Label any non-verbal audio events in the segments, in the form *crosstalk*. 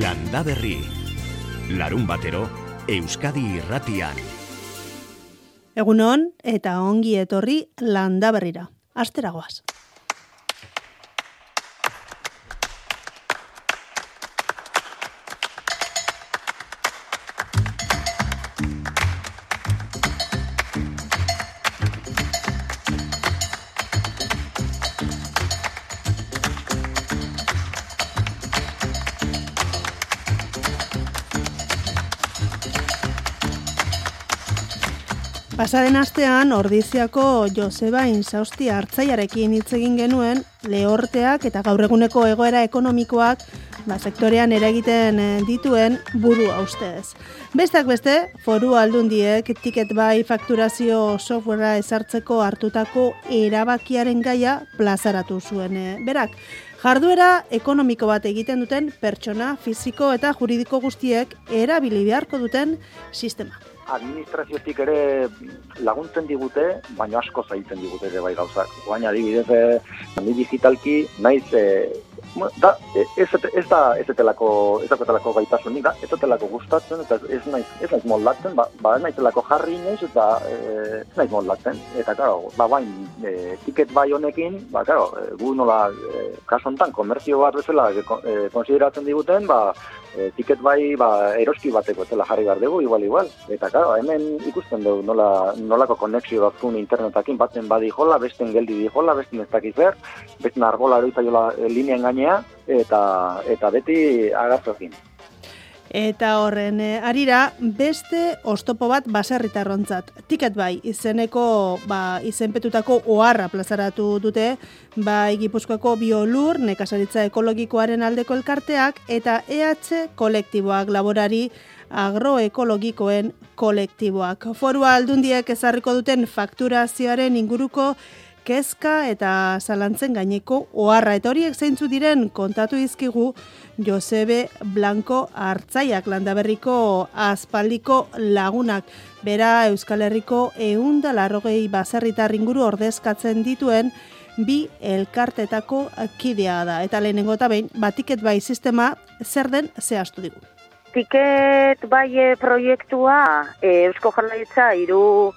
Landa Berri. Larun batero, Euskadi irratian. Egunon eta ongi etorri Landa Berrira. Asteragoaz. Pasaden astean Ordiziako Joseba Insausti hartzaiarekin hitz egin genuen lehorteak eta gaur eguneko egoera ekonomikoak ba, sektorean eragiten eh, dituen buru ustez. Bestak beste, foru aldundiek tiket bai fakturazio softwarea ezartzeko hartutako erabakiaren gaia plazaratu zuen. Eh, berak, jarduera ekonomiko bat egiten duten pertsona, fiziko eta juridiko guztiek erabili beharko duten sistema administraziotik ere laguntzen digute, baina asko zailtzen digute ere bai gauzak. Baina adibidez, eh, digitalki, naiz eh, da, ez, ez da ez etelako, ez etelako gaitasunik, da, ez etelako gustatzen, eta ez naiz, ez naiz moldatzen, ba, ba ez naizelako jarri naiz, eta e, ez naiz moldatzen. Eta, karo, ba, bain, e, tiket bai honekin, ba, karo, e, gu nola, e, kasontan, komerzio bat bezala, e, konsideratzen diguten, ba, e, tiket bai, ba, eroski bateko, zela jarri behar dugu, igual, igual. Eta, karo, hemen ikusten dugu, nola, nolako konexio bat internetakin, batzen badi jola, besten geldi di jola, besten ez dakiz ber, besten argola eroitzaiola e, linean gainea, eta eta beti agartzokin. Eta horren e, arira beste ostopo bat baserritarrontzat. Tiket bai, izeneko ba, izenpetutako oharra plazaratu dute, bai Gipuzkoako biolur, nekasaritza ekologikoaren aldeko elkarteak, eta EH kolektiboak laborari agroekologikoen kolektiboak. Forua aldundiek ezarriko duten fakturazioaren inguruko kezka eta zalantzen gaineko oharra. Eta horiek zeintzu diren kontatu dizkigu Josebe Blanco hartzaiak landaberriko aspaldiko lagunak. Bera Euskal Herriko eunda larrogei baserritar inguru ordezkatzen dituen bi elkartetako kidea da. Eta lehenengo eta behin batiket bai sistema zer den zehaztu digu. Tiket bai eh, proiektua e, Eusko Jarlaitza iru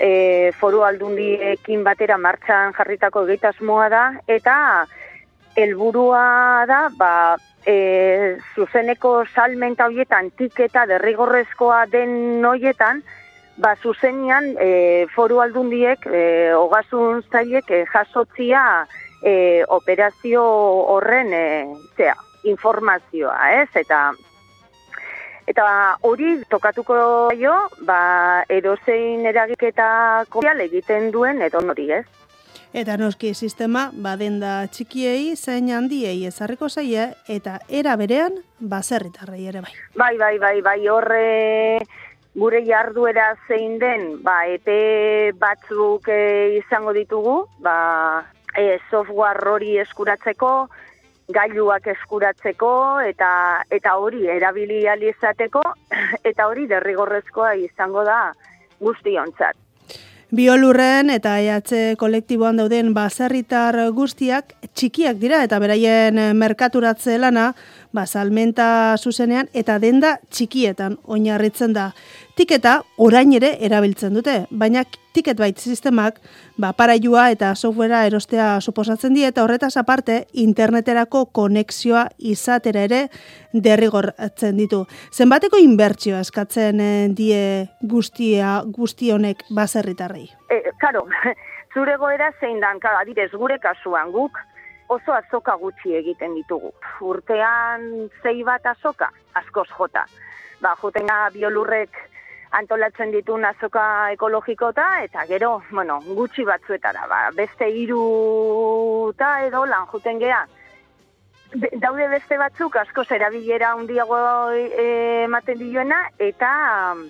e, foru aldundiekin batera martxan jarritako egitasmoa da, eta helburua da, ba, e, zuzeneko salmenta horietan tiketa derrigorrezkoa den noietan, ba, zuzenian e, foru aldundiek, e, ogasun zailek, e, jasotzia e, operazio horren e, zea, informazioa, ez? Eta Eta hori tokatuko jo, ba, erozein eragiketa kopial egiten duen edo hori, ez? Eta noski sistema badenda txikiei zein handiei ezarriko zaie eta era berean baserritarrei ere bai. Bai, bai, bai, bai, horre gure jarduera zein den, ba, epe batzuk e, izango ditugu, ba, e, software hori eskuratzeko, gailuak eskuratzeko eta eta hori erabili izateko *clears throat* eta hori derrigorrezkoa izango da guztiontzat. Biolurren eta EH kolektiboan dauden baserritar guztiak txikiak dira eta beraien merkaturatze lana basalmenta zuzenean eta denda txikietan oinarritzen da. Tiketa orain ere erabiltzen dute, baina tiket bait sistemak ba, parailua eta softwarea erostea suposatzen die eta horretaz aparte interneterako konexioa izatera ere derrigortzen ditu. Zenbateko inbertsioa eskatzen eh, die guztia guzti honek baserritarrei? E, karo, *laughs* zure goera zein dan, adibes, gure kasuan guk, oso azoka gutxi egiten ditugu. Urtean zei bat azoka, askoz jota. Ba, jotenga biolurrek antolatzen ditu azoka ekologikota, eta gero, bueno, gutxi batzuetara, ba, beste hiru eta edo lan juten gea. daude beste batzuk, asko zerabilera handiago e, ematen dioena, eta um,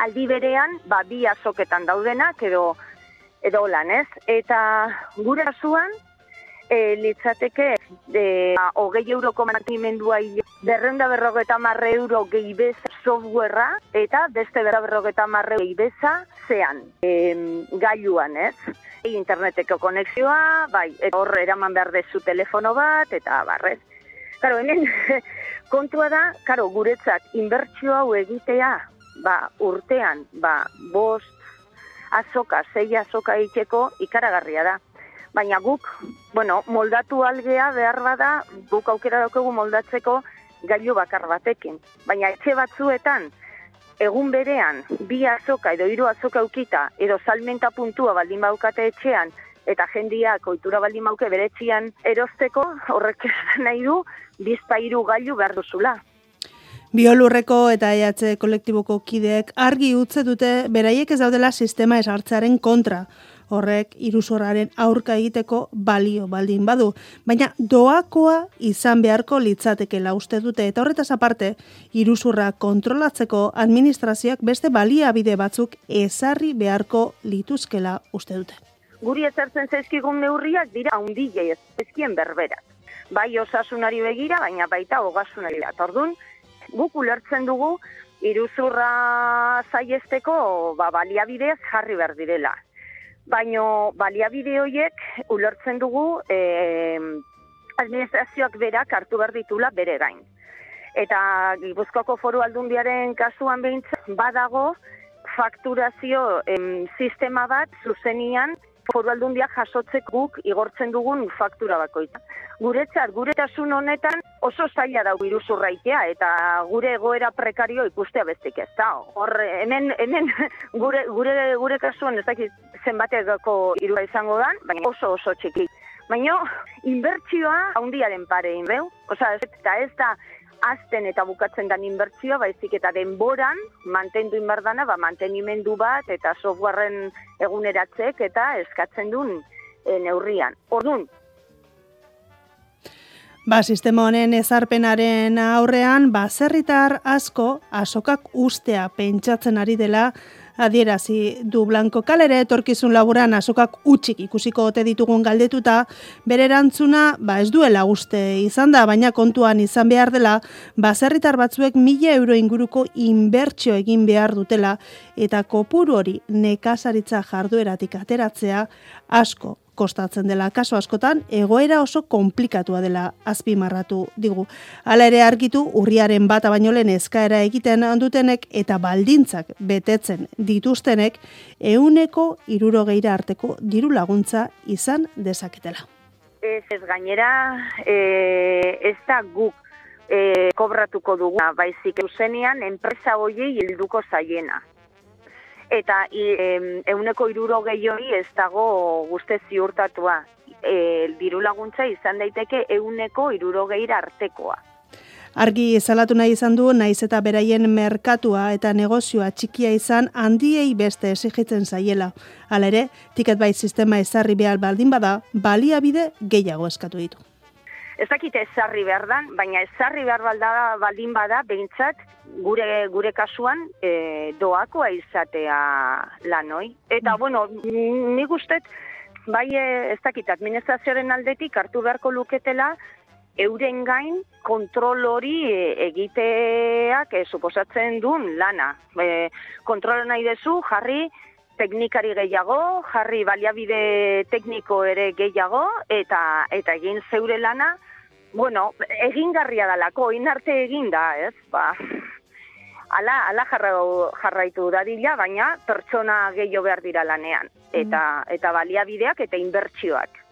aldi berean, ba, bi azoketan daudenak, edo, edo lan, ez? Eta gure azuan, e, litzateke de hogei euroko mantenimendua berrenda berrogeta marre euro gehi bez softwarea eta beste berra berrogeta marre gehi beza zean e, gailuan ez interneteko konexioa bai hor eraman behar dezu telefono bat eta barrez Karo, hemen *laughs* kontua da, karo, guretzat, inbertsio hau egitea, ba, urtean, ba, bost, azoka, zei azoka egiteko ikaragarria da. Baina guk, bueno, moldatu algea behar bada, guk aukera daukegu moldatzeko gailu bakar batekin. Baina etxe batzuetan, egun berean, bi azoka edo hiru azoka ukita, edo salmenta puntua baldin baukate etxean, eta jendiak ohitura baldin mauke beretzian erosteko, horrek nahi du, bizpa hiru gailu behar duzula. Biolurreko eta EH kolektiboko kideek argi utze dute beraiek ez daudela sistema esartzearen kontra. Horrek iruzorraren aurka egiteko balio baldin badu, baina doakoa izan beharko litzatekela uste dute eta horretaz aparte iruzurra kontrolatzeko administrazioak beste baliabide batzuk ezarri beharko lituzkela uste dute. Guri ezartzen zaizkigun neurriak dira handiei ezkien berberak. Bai osasunari begira, baina baita ogasunari da. Tordun, guk ulertzen dugu iruzurra zaiesteko ba, baliabidez jarri behar direla. Baino baliabide horiek ulertzen dugu e, administrazioak berak hartu behar ditula bere gain. Eta Gipuzkoako foru aldundiaren kasuan behintzen badago fakturazio em, sistema bat zuzenian foru aldundia jasotzek guk igortzen dugun faktura bakoitza. Guretzat, guretasun honetan oso zaila da iruzurraitea eta gure egoera prekario ikustea bestik ez da. Hor, hemen, hemen *laughs* gure, gure, gure kasuan ez dakit zenbatekako irua izango dan, baina oso oso txiki. Baina, inbertsioa handiaren pare, inbeu? Osa, eta ez da, azten eta bukatzen dan inbertsioa, baizik eta denboran mantendu inberdana, ba, mantenimendu bat eta softwareen eguneratzek eta eskatzen duen e, neurrian. Orduan, Ba, sistema honen ezarpenaren aurrean, baserritar asko asokak ustea pentsatzen ari dela adierazi du Blanco. Kalere etorkizun laburan asokak utxik ikusiko ote ditugun galdetuta, bere erantzuna ba ez duela uste izan da, baina kontuan izan behar dela, baserritar batzuek mila euro inguruko inbertsio egin behar dutela, eta kopuru hori nekazaritza jardueratik ateratzea asko kostatzen dela kaso askotan egoera oso konplikatua dela azpimarratu digu. Hala ere argitu urriaren bata baino lehen eskaera egiten handutenek eta baldintzak betetzen dituztenek euneko irurogeira arteko diru laguntza izan dezaketela. Ez ez gainera, e, ez da guk e, kobratuko dugu, baizik eusenian enpresa hoiei hilduko zaiena eta euneko iruro gehiori ez dago guzte ziurtatua. E, diru laguntza izan daiteke euneko iruro artekoa. Argi ezalatu nahi izan du, naiz eta beraien merkatua eta negozioa txikia izan handiei beste esigitzen zaiela. Hala ere, tiket bai sistema ezarri behar baldin bada, baliabide gehiago eskatu ditu ez dakite ezarri behar dan, baina ezarri behar balda, baldin bada, behintzat, gure, gure kasuan e, doakoa izatea lanoi. Eta, mm. bueno, nik ustet, bai e, ez dakit, administrazioaren aldetik hartu beharko luketela, euren gain kontrol hori e, egiteak e, suposatzen duen lana. E, kontrol nahi dezu, jarri, teknikari gehiago, jarri baliabide tekniko ere gehiago, eta eta egin zeure lana, bueno, egingarria dalako, inarte egin da, ez? Ba, ala, ala jarra, jarraitu dadila, baina pertsona gehiago behar dira lanean. Eta, mm. eta baliabideak eta inbertsioak.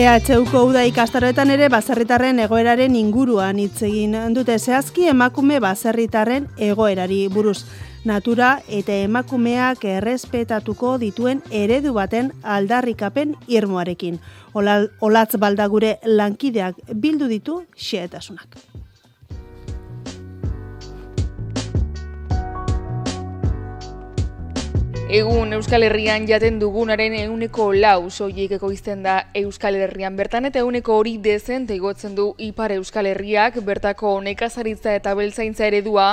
EHUko uda ikastaroetan ere baserritarren egoeraren inguruan hitz egin dute zehazki emakume baserritarren egoerari buruz. Natura eta emakumeak errespetatuko dituen eredu baten aldarrikapen irmoarekin. Olatz baldagure lankideak bildu ditu xeetasunak. Egun Euskal Herrian jaten dugunaren euneko lau soilik ekoizten da Euskal Herrian bertan eta euneko hori dezente igotzen du Ipar Euskal Herriak bertako nekazaritza eta beltzaintza eredua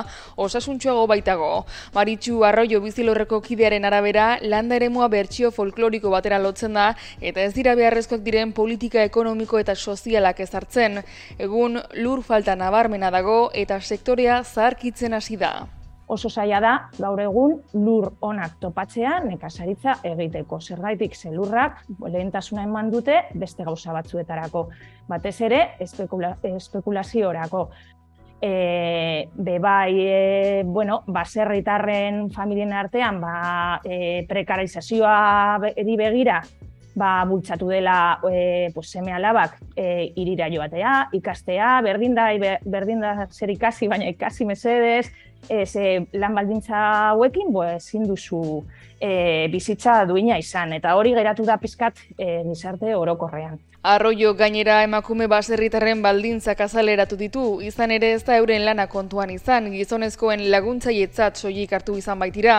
osasuntxoago baitago. Maritxu Arroio bizilorreko kidearen arabera landa eremua bertsio folkloriko batera lotzen da eta ez dira beharrezkoak diren politika ekonomiko eta sozialak ezartzen. Egun lur falta nabarmena dago eta sektorea zaharkitzen hasi da oso zaila da gaur egun lur onak topatzea nekazaritza egiteko. Zergaitik zelurrak lehentasuna eman dute beste gauza batzuetarako. Batez ere, espekula, espekulaziorako. E, be bai, e, bueno, baserritarren familien artean, ba, e, prekarizazioa begira, ba, bultzatu dela e, pues, seme alabak e, irira joatea, ikastea, berdin da, berdin da zer ikasi, baina ikasi mesedez, e, lan baldintza hauekin, bo, ezin duzu e, bizitza duina izan, eta hori geratu da pizkat e, gizarte orokorrean. Arroio gainera emakume baserritarren baldintzak azaleratu ditu, izan ere ez da euren lana kontuan izan, gizonezkoen laguntzaietzat soilik hartu izan baitira,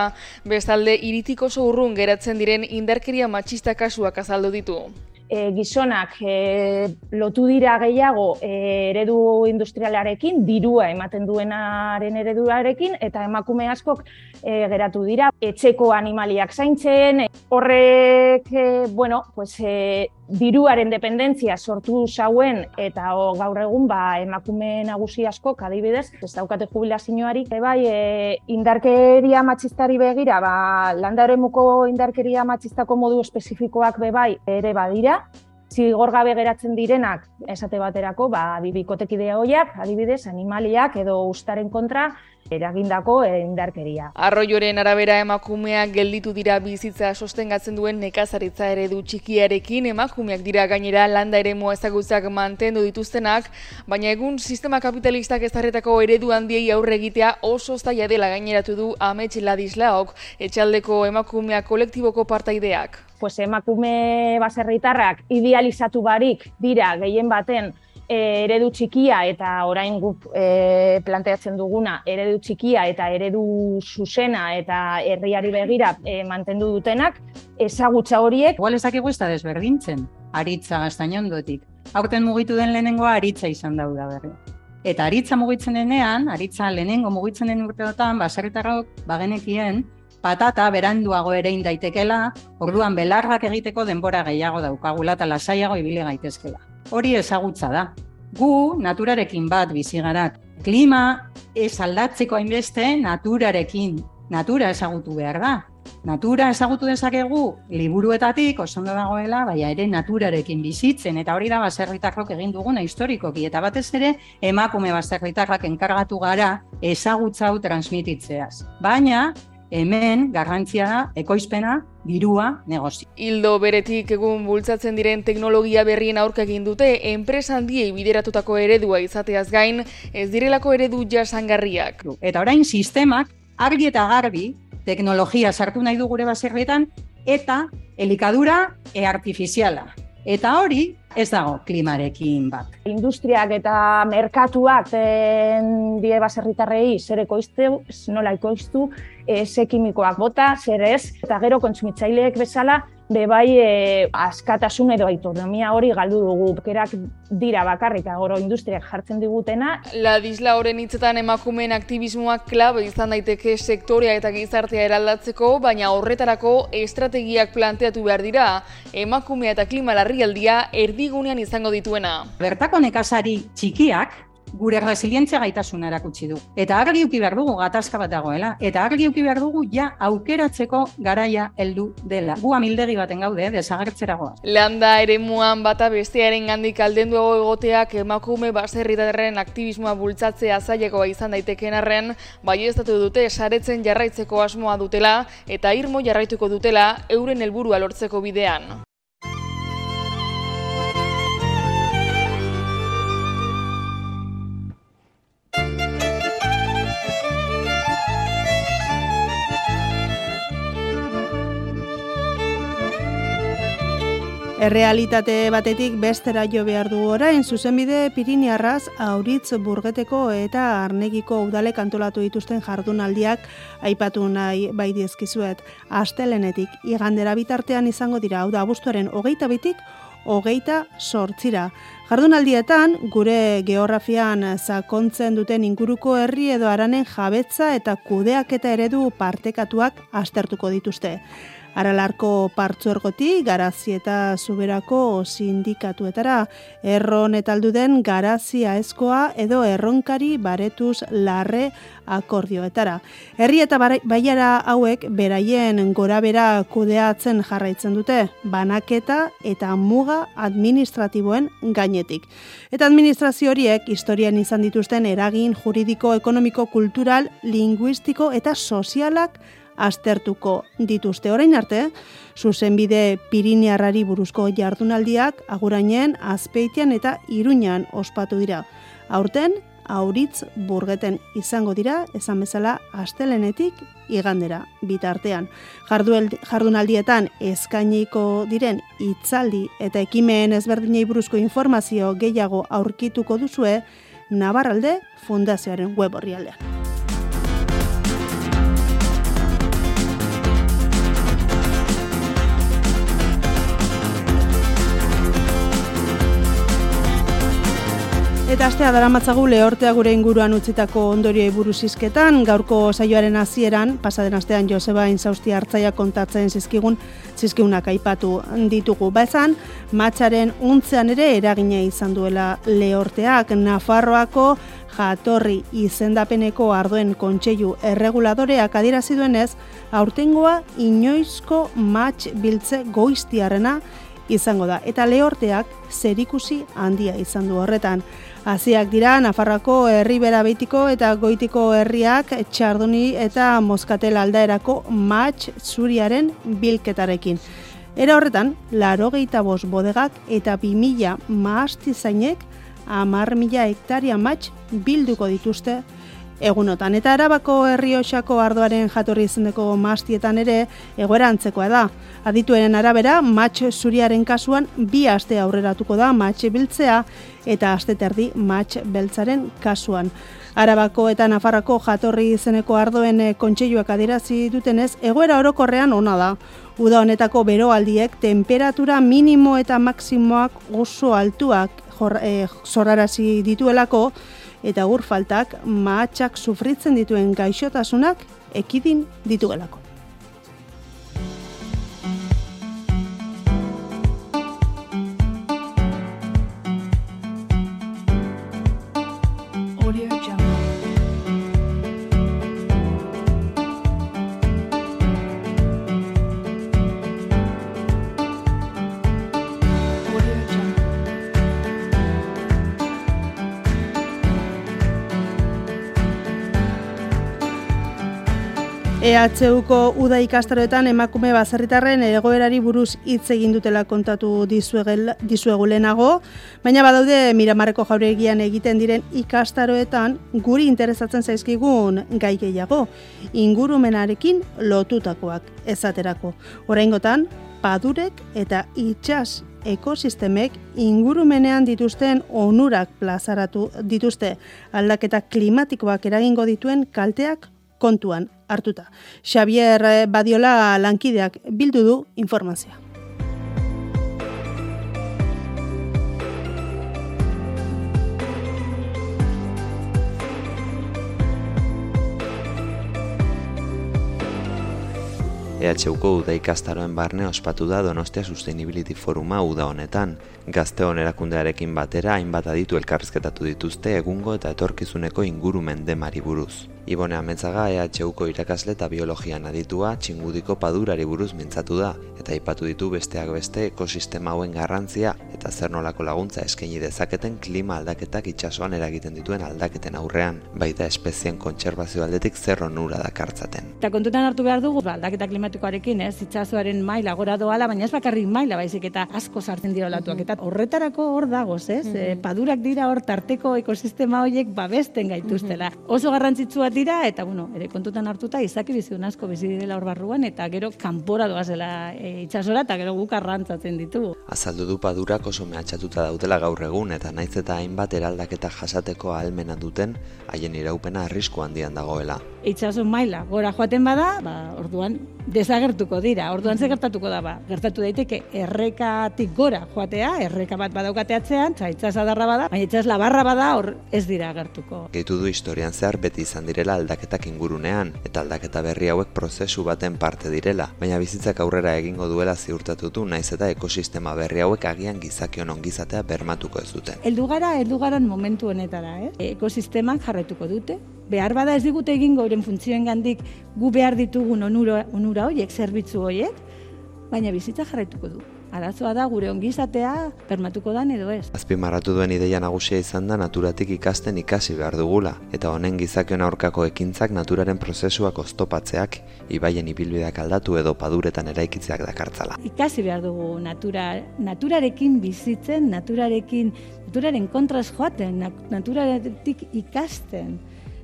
bestalde iritiko oso urrun geratzen diren indarkeria matxista kasuak azaldu ditu e, gizonak e, lotu dira gehiago e, eredu industrialarekin, dirua ematen duenaren ereduarekin, eta emakume askok e, geratu dira etxeko animaliak zaintzen, horrek, e, bueno, pues, e, diruaren dependentzia sortu zauen eta o, gaur egun ba, emakume nagusi asko adibidez ez daukate jubilazioari e, bai e, indarkeria matxistari begira ba, landaremuko indarkeria matxistako modu espezifikoak be bai ere badira. Zigor gabe geratzen direnak esate baterako ba, bibikotekidea hoiak adibidez animaliak edo ustaren kontra eragindako indarkeria. Arroioren arabera emakumeak gelditu dira bizitza sostengatzen duen nekazaritza eredu txikiarekin emakumeak dira gainera landa ere ezagutzak mantendu dituztenak, baina egun sistema kapitalistak ezarretako eredu handiei aurre egitea oso zaila dela gaineratu du Amets Ladislaok etxaldeko emakumeak kolektiboko partaideak. Pues emakume baserritarrak idealizatu barik dira gehien baten e, eredu txikia eta orain guk e, planteatzen duguna eredu txikia eta eredu zuzena eta herriari begira e, mantendu dutenak, ezagutza horiek. Igual ezakigu ez da desberdintzen, aritza gaztainondotik. Aurten mugitu den lehenengoa aritza izan dauda berri. Eta aritza mugitzen denean, aritza lehenengo mugitzen den urteotan, baserritarrok bagenekien, patata beranduago ere indaitekela, orduan belarrak egiteko denbora gehiago daukagula eta lasaiago ibile gaitezkela hori ezagutza da. Gu naturarekin bat bizi gara. Klima ez aldatzeko hainbeste naturarekin. Natura ezagutu behar da. Natura ezagutu dezakegu liburuetatik oso ondo dagoela, baina ere naturarekin bizitzen eta hori da baserritarrok egin duguna historikoki eta batez ere emakume baserritarrak enkargatu gara ezagutza hau transmititzeaz. Baina hemen garrantzia da ekoizpena dirua negozio. Hildo beretik egun bultzatzen diren teknologia berrien aurka egin dute enpresa handiei bideratutako eredua izateaz gain ez direlako eredu jasangarriak. Eta orain sistemak argi eta garbi teknologia sartu nahi du gure baserrietan eta elikadura e artifiziala. Eta hori ez dago klimarekin bat. Industriak eta merkatuak den die baserritarrei zer ekoiztu, nola ekoiztu, e, ze kimikoak bota, zer ez, eta gero kontsumitzaileek bezala be bai e, askatasun edo autonomia hori galdu dugu. Kerak dira bakarrik agoro industriak jartzen digutena. La disla horren hitzetan emakumeen aktivismoak klabe izan daiteke sektorea eta gizartea eraldatzeko, baina horretarako estrategiak planteatu behar dira. Emakumea eta klima larrialdia erdigunean izango dituena. Bertako nekazari txikiak gure resilientzia gaitasuna erakutsi du. Eta argi uki behar dugu gatazka bat dagoela. Eta argi uki behar dugu ja aukeratzeko garaia heldu dela. Gu amildegi baten gaude, desagertzera goa. Landa ere muan bata bestearen gandik alden dugu egoteak emakume baserritarren aktivismoa bultzatzea zailekoa izan daiteken arren, bai ez dute saretzen jarraitzeko asmoa dutela eta irmo jarraituko dutela euren helburua lortzeko bidean. Errealitate batetik bestera jo behar du orain, zuzenbide Piriniarraz auritz burgeteko eta arnegiko udale kantolatu dituzten jardunaldiak aipatu nahi bai dizkizuet. Astelenetik igandera bitartean izango dira, hau da abuztuaren hogeita bitik, hogeita sortzira. Jardunaldietan, gure geografian sakontzen duten inguruko herri edo aranen jabetza eta kudeak eta eredu partekatuak astertuko dituzte. Aralarko partzuergoti, garazi eta zuberako sindikatuetara, erron etaldu den garazia eskoa edo erronkari baretuz larre akordioetara. Herri eta baiara hauek beraien gorabera kudeatzen jarraitzen dute, banaketa eta muga administratiboen gainetik. Eta administrazio horiek historian izan dituzten eragin juridiko, ekonomiko, kultural, linguistiko eta sozialak aztertuko dituzte orain arte, zuzenbide Pirinearrari buruzko jardunaldiak agurainen, azpeitian eta iruñan ospatu dira. Aurten, auritz burgeten izango dira, esan bezala astelenetik igandera bitartean. Jarduel, jardunaldietan eskainiko diren hitzaldi eta ekimen ezberdinei buruzko informazio gehiago aurkituko duzue Navarralde Fundazioaren web horrialdean. Eta astea dara matzagu lehortea gure inguruan utzitako ondorioi buruz izketan, gaurko saioaren hasieran pasaden astean Joseba Inzausti hartzaia kontatzen zizkigun, zizkiunak aipatu ditugu. Ba esan, matxaren untzean ere eragina izan duela lehorteak, Nafarroako jatorri izendapeneko ardoen kontseilu erreguladoreak adirazi duenez, aurtengoa inoizko matx biltze goiztiarena izango da. Eta lehorteak zerikusi handia izan du horretan. Hasiak dira Nafarrako herribera beitiko eta goitiko herriak txardoni eta moskatel aldaerako match zuriaren bilketarekin. Era horretan, laro gehieta bodegak eta bi mila maasti zainek amar mila hektaria match bilduko dituzte egunotan. Eta arabako herriosako ardoaren jatorri izendeko mastietan ere egoera antzekoa da. Adituenen arabera, matx zuriaren kasuan bi aste aurreratuko da matx biltzea eta aste terdi matx beltzaren kasuan. Arabako eta Nafarrako jatorri izeneko ardoen kontseiluak adirazi dutenez, egoera orokorrean ona da. Uda honetako beroaldiek temperatura minimo eta maksimoak oso altuak jor, eh, zorarazi dituelako, eta ur faltak mahatsak sufritzen dituen gaixotasunak ekidin dituelako. EHUko uda ikastaroetan emakume bazerritarren egoerari buruz hitz egin dutela kontatu dizuegu lehenago, baina badaude miramarreko jauregian egiten diren ikastaroetan guri interesatzen zaizkigun gai gehiago, ingurumenarekin lotutakoak ezaterako. Oraingotan padurek eta itxas ekosistemek ingurumenean dituzten onurak plazaratu dituzte aldaketa klimatikoak eragingo dituen kalteak kontuan hartuta. Xavier eh, Badiola lankideak bildu du informazioa. EHUko uda ikastaroen barne ospatu da Donostia Sustainability Foruma uda honetan. Gazteon erakundearekin batera hainbat aditu elkarrizketatu dituzte egungo eta etorkizuneko ingurumen demari buruz. Ibone Ametzaga EHUko irakasle eta biologian aditua txingudiko padurari buruz mintzatu da, eta aipatu ditu besteak beste ekosistema hauen garrantzia eta zer nolako laguntza eskaini dezaketen klima aldaketak itsasoan eragiten dituen aldaketen aurrean, baita espezien kontserbazio aldetik zer onura dakartzaten. Eta kontutan hartu behar dugu, ba, aldaketa klimatikoarekin, ez, itsasoaren maila gora doala, baina ez bakarrik maila, baizik eta asko sartzen dira olatuak, eta horretarako hor dagoz, ez, mm padurak dira hor tarteko ekosistema horiek babesten gaituztela. Oso garrantzitsua dira, eta, bueno, ere kontutan hartuta, izaki biziun asko bizi direla hor barruan, eta gero kanpora doazela e, itxasora, eta gero guk arrantzatzen ditugu. Azaldu du padurak oso mehatxatuta daudela gaur egun, eta naiz eta hainbat eraldaketa jasateko ahalmena duten, haien iraupena arrisku handian dagoela. Itxaso maila, gora joaten bada, ba, orduan desagertuko dira. Orduan ze gertatuko da ba? Gertatu daiteke errekatik gora joatea, erreka bat badaukateatzean, za itsas adarra bada, baina itsas labarra bada hor ez dira gertuko. Gehitu du historian zehar beti izan direla aldaketak ingurunean eta aldaketa berri hauek prozesu baten parte direla, baina bizitzak aurrera egingo duela ziurtatu du naiz eta ekosistema berri hauek agian gizakion ongizatea bermatuko ez duten. Heldu gara, heldu garan momentu honetara, eh? Ekosistemak jarretuko dute, behar bada ez digute egingo euren funtzioen gandik gu behar ditugun onura, onura horiek, zerbitzu horiek, baina bizitza jarraituko du. Arazoa da gure ongizatea permatuko dan edo ez. Azpimarratu duen ideia nagusia izan da naturatik ikasten ikasi behar dugula, eta honen gizakion aurkako ekintzak naturaren prozesuak oztopatzeak, ibaien ibilbideak aldatu edo paduretan eraikitzeak dakartzala. Ikasi behar dugu natura, naturarekin bizitzen, naturarekin, naturaren kontraz joaten, naturaretik ikasten.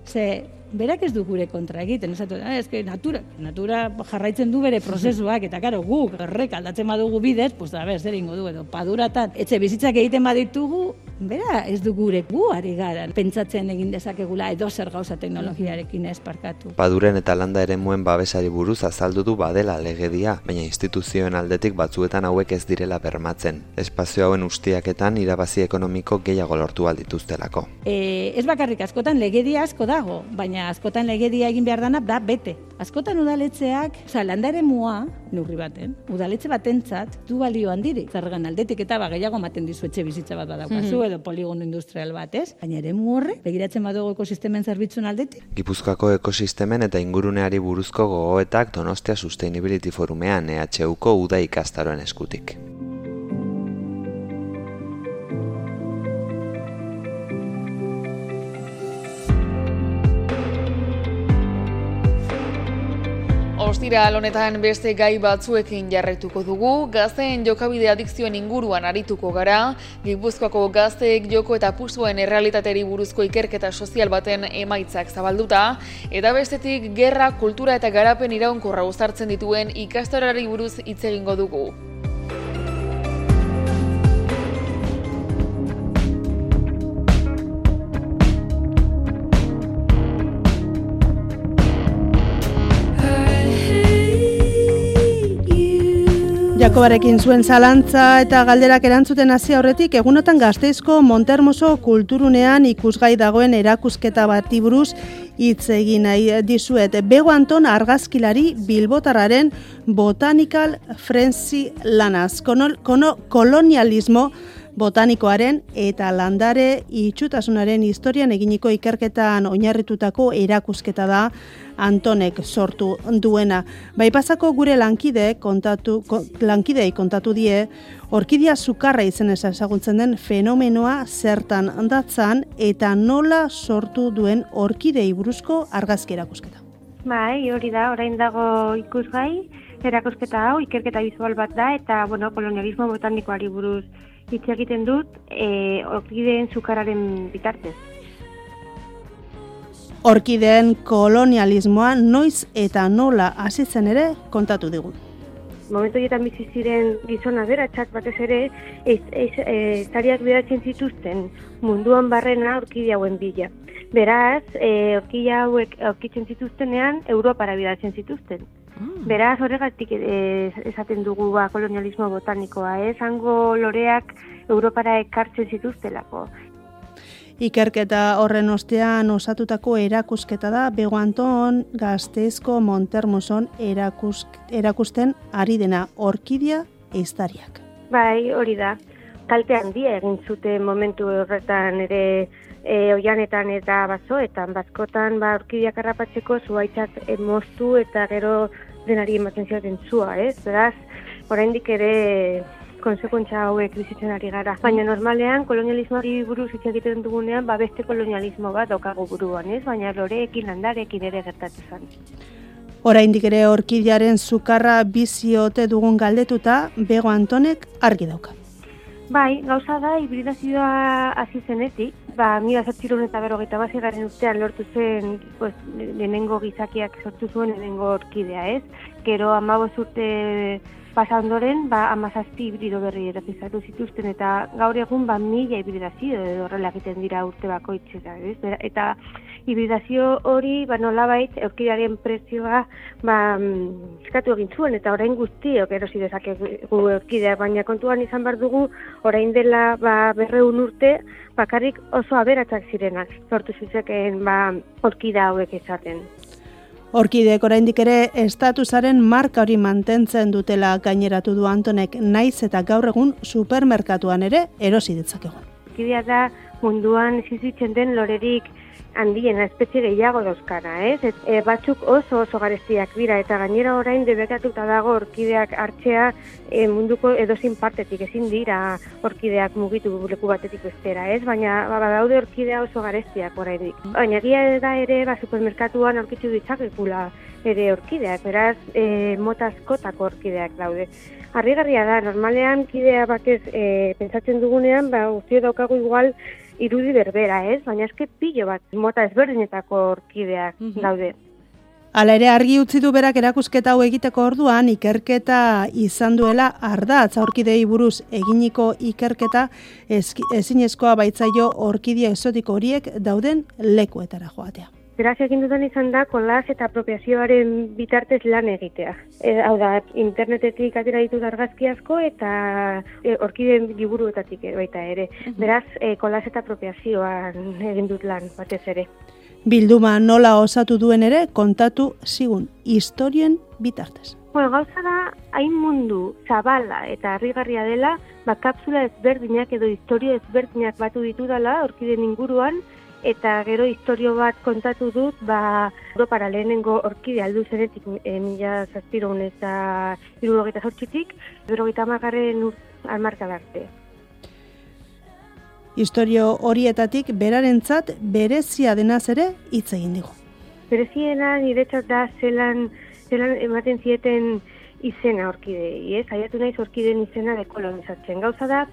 Ze, berak ez du gure kontra egiten, esatu, ah, eske natura, natura jarraitzen du bere prozesuak, eta karo, guk errek aldatzen badugu bidez, pues da, ber, zer ingo du, edo paduratan, etxe bizitzak egiten baditugu, bera, ez du gure gu ari gara, pentsatzen egin dezakegula edo zer gauza teknologiarekin ez parkatu. Paduren eta landa ere muen babesari buruz azaldu du badela legedia, baina instituzioen aldetik batzuetan hauek ez direla bermatzen. Espazio hauen ustiaketan irabazi ekonomiko gehiago lortu aldituztelako. E, ez bakarrik askotan legedia asko dago, baina askotan legedia egin behar dana da bete. Askotan udaletzeak, oza, landare mua, nurri baten, udaletxe batentzat du balio handiri. Zergan aldetik eta ba, gehiago maten dizu etxe bizitza bat badaukazu, edo poligono industrial bat, ez? Baina ere horre, begiratzen badugu ekosistemen zerbitzun aldetik. Gipuzkoako ekosistemen eta inguruneari buruzko gogoetak Donostia Sustainability Forumean EHUko uda ikastaroen eskutik. Ostira honetan beste gai batzuekin jarraituko dugu, gazteen jokabide adikzioen inguruan arituko gara, Gipuzkoako gazteek joko eta pusuen errealitateri buruzko ikerketa sozial baten emaitzak zabalduta, eta bestetik gerra, kultura eta garapen iraunkorra uzartzen dituen ikastorari buruz hitz egingo dugu. Jakobarekin zuen zalantza eta galderak erantzuten hasi aurretik egunotan gazteizko Montermoso kulturunean ikusgai dagoen erakusketa bati buruz hitz egin nahi dizuet. Bego Anton argazkilari Bilbotarraren Botanical Frenzy lanaz. Kono, kono, kolonialismo botanikoaren eta landare itxutasunaren historian eginiko ikerketan oinarritutako erakusketa da Antonek sortu duena. Bai pasako gure lankide kontatu, lankidei kontatu die, orkidia sukarra izen ezagutzen den fenomenoa zertan datzan eta nola sortu duen orkidei buruzko argazki erakusketa. Bai, hori da, orain dago ikusgai, erakusketa hau, ikerketa bizual bat da, eta, bueno, kolonialismo botanikoari buruz hitz egiten dut, e, orkideen sukararen bitartez. Orkideen kolonialismoa noiz eta nola hasi zen ere kontatu digu. Momentu horietan bizi ziren gizona beratxak batez ere ez ez tariak bidaltzen zituzten munduan barrena orkidia hauen bila. Beraz, e, orkidia hauek aurkitzen zituztenean Europara bidaltzen zituzten. Mm. Beraz, horregatik e, esaten dugu ba, kolonialismo botanikoa, ez? Hango loreak Europara ekartzen zituztelako. Ikerketa horren ostean osatutako erakusketa da Bego Anton Gazteizko Montermoson erakusk, erakusten ari dena orkidia eiztariak. Bai, hori da. Kalte handia egin zute momentu horretan ere e, oianetan eta bazoetan, bazkotan ba, orkidiak harrapatzeko zuaitzak e, moztu eta gero denari ematen zioten zua, ez? Beraz, oraindik ere konsekuentza hauek bizitzen ari gara. Baina normalean, kolonialismoari buruz hitz egiten dugunean, ba beste kolonialismo bat daukagu buruan, ez? Baina loreekin landarekin ere gertatu zen. Oraindik ere orkidiaren sukarra biziote dugun galdetuta, Bego Antonek argi dauka. Bai, gauza da, hibridazioa hasi zenetik, ba, mila zortzirun eta berrogeita bazigarren urtean lortu zen pues, lehenengo gizakiak sortu zuen lehenengo orkidea, ez? Gero amaboz urte pasa ondoren, ba, amazazpi hibrido berri erapizatu zituzten, eta gaur egun, ba, mila hibridazio edo horrela egiten dira urte bakoitzera, ez? Eta hibridazio hori, ba, nolabait, orkidearen prezioa, ba, mm, eskatu egin zuen, eta orain guztiok erosi dezakegu orkidea, baina kontuan izan behar dugu, orain dela, ba, berreun urte, bakarrik oso aberatzak zirenak, sortu zizekeen, ba, orkida hauek izaten. Orkideek oraindik ere estatusaren marka hori mantentzen dutela gaineratu du Antonek naiz eta gaur egun supermerkatuan ere erosi ditzakegu. Orkidea da munduan existitzen den lorerik handien espezie gehiago dauzkana, ez? Et, e, batzuk oso oso garestiak dira eta gainera orain debekatuta dago orkideak hartzea e, munduko edozin partetik ezin dira orkideak mugitu leku batetik bestera, ez? Baina ba, badaude orkidea oso garestiak oraindik. Baina egia da ere ba supermerkatuan aurkitu ditzakekula ere orkideak, beraz e, mota askotako orkideak daude. Harrigarria da, normalean kidea bakez e, pentsatzen dugunean, ba, guztio daukagu igual irudi berbera, ez? Baina eske pilo bat mota ezberdinetako orkideak mm daude. Hala ere argi utzi du berak erakusketa hau egiteko orduan ikerketa izan duela ardatz aurkidei buruz eginiko ikerketa ezinezkoa baitzaio orkidia esotiko horiek dauden lekuetara joatea. Beraz egin dudan izan da kolaz eta apropiazioaren bitartez lan egitea. E, hau da, internetetik atera ditu argazki asko eta e, orkideen liburuetatik baita ere. Beraz, e, kolaz eta apropiazioan egin dut lan batez ere. Bilduma nola osatu duen ere kontatu zigun historien bitartez. Bueno, gauza da, hain mundu zabala eta harrigarria dela, ba, kapsula ezberdinak edo historia ezberdinak batu ditu dela orkideen inguruan, eta gero historio bat kontatu dut, ba, Europara lehenengo orkide aldu zenetik e, mila zazpiron eta irurogeita zortzitik, irurogeita magarren almarka arte. Historio horietatik berarentzat berezia denaz ere hitz egin digu. Bereziena niretzat da zelan, zelan ematen zieten izena orkidei, ez? Aiatu naiz orkideen izena dekolonizatzen. Gauza da,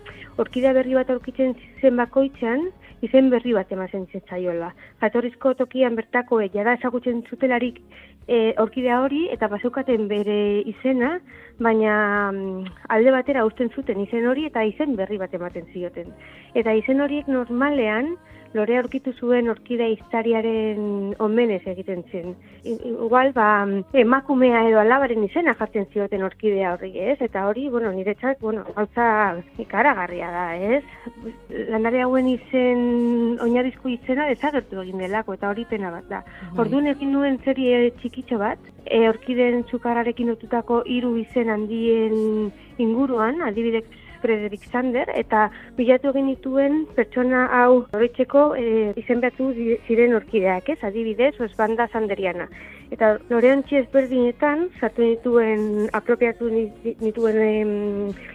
orkidea berri bat aurkitzen zen bakoitzean, izen berri bat emazen zitzaioela. Jatorrizko tokian bertako e, jada ezagutzen zutelarik e, orkidea hori eta bazeukaten bere izena, baina mm, alde batera uzten zuten izen hori eta izen berri bat ematen zioten. Eta izen horiek normalean, lore aurkitu zuen orkidea iztariaren omenez egiten zen. Igual, ba, emakumea edo alabaren izena jartzen zioten orkidea horri, ez? Eta hori, bueno, niretzat, bueno, gauza ikaragarria da, ez? Landare hauen izen, oinarrizko izena desagertu egin delako, eta hori pena bat da. Bai. Orduan egin nuen serie txikitxo bat, e, orkiden zukararekin otutako hiru izen handien inguruan, adibidez Frederik Sander, eta bilatu egin dituen pertsona hau horitzeko e, izen ziren orkideak, ez, adibidez, oz banda Sanderiana. Eta lorean txiez berdinetan, sartu dituen, apropiatu dituen em,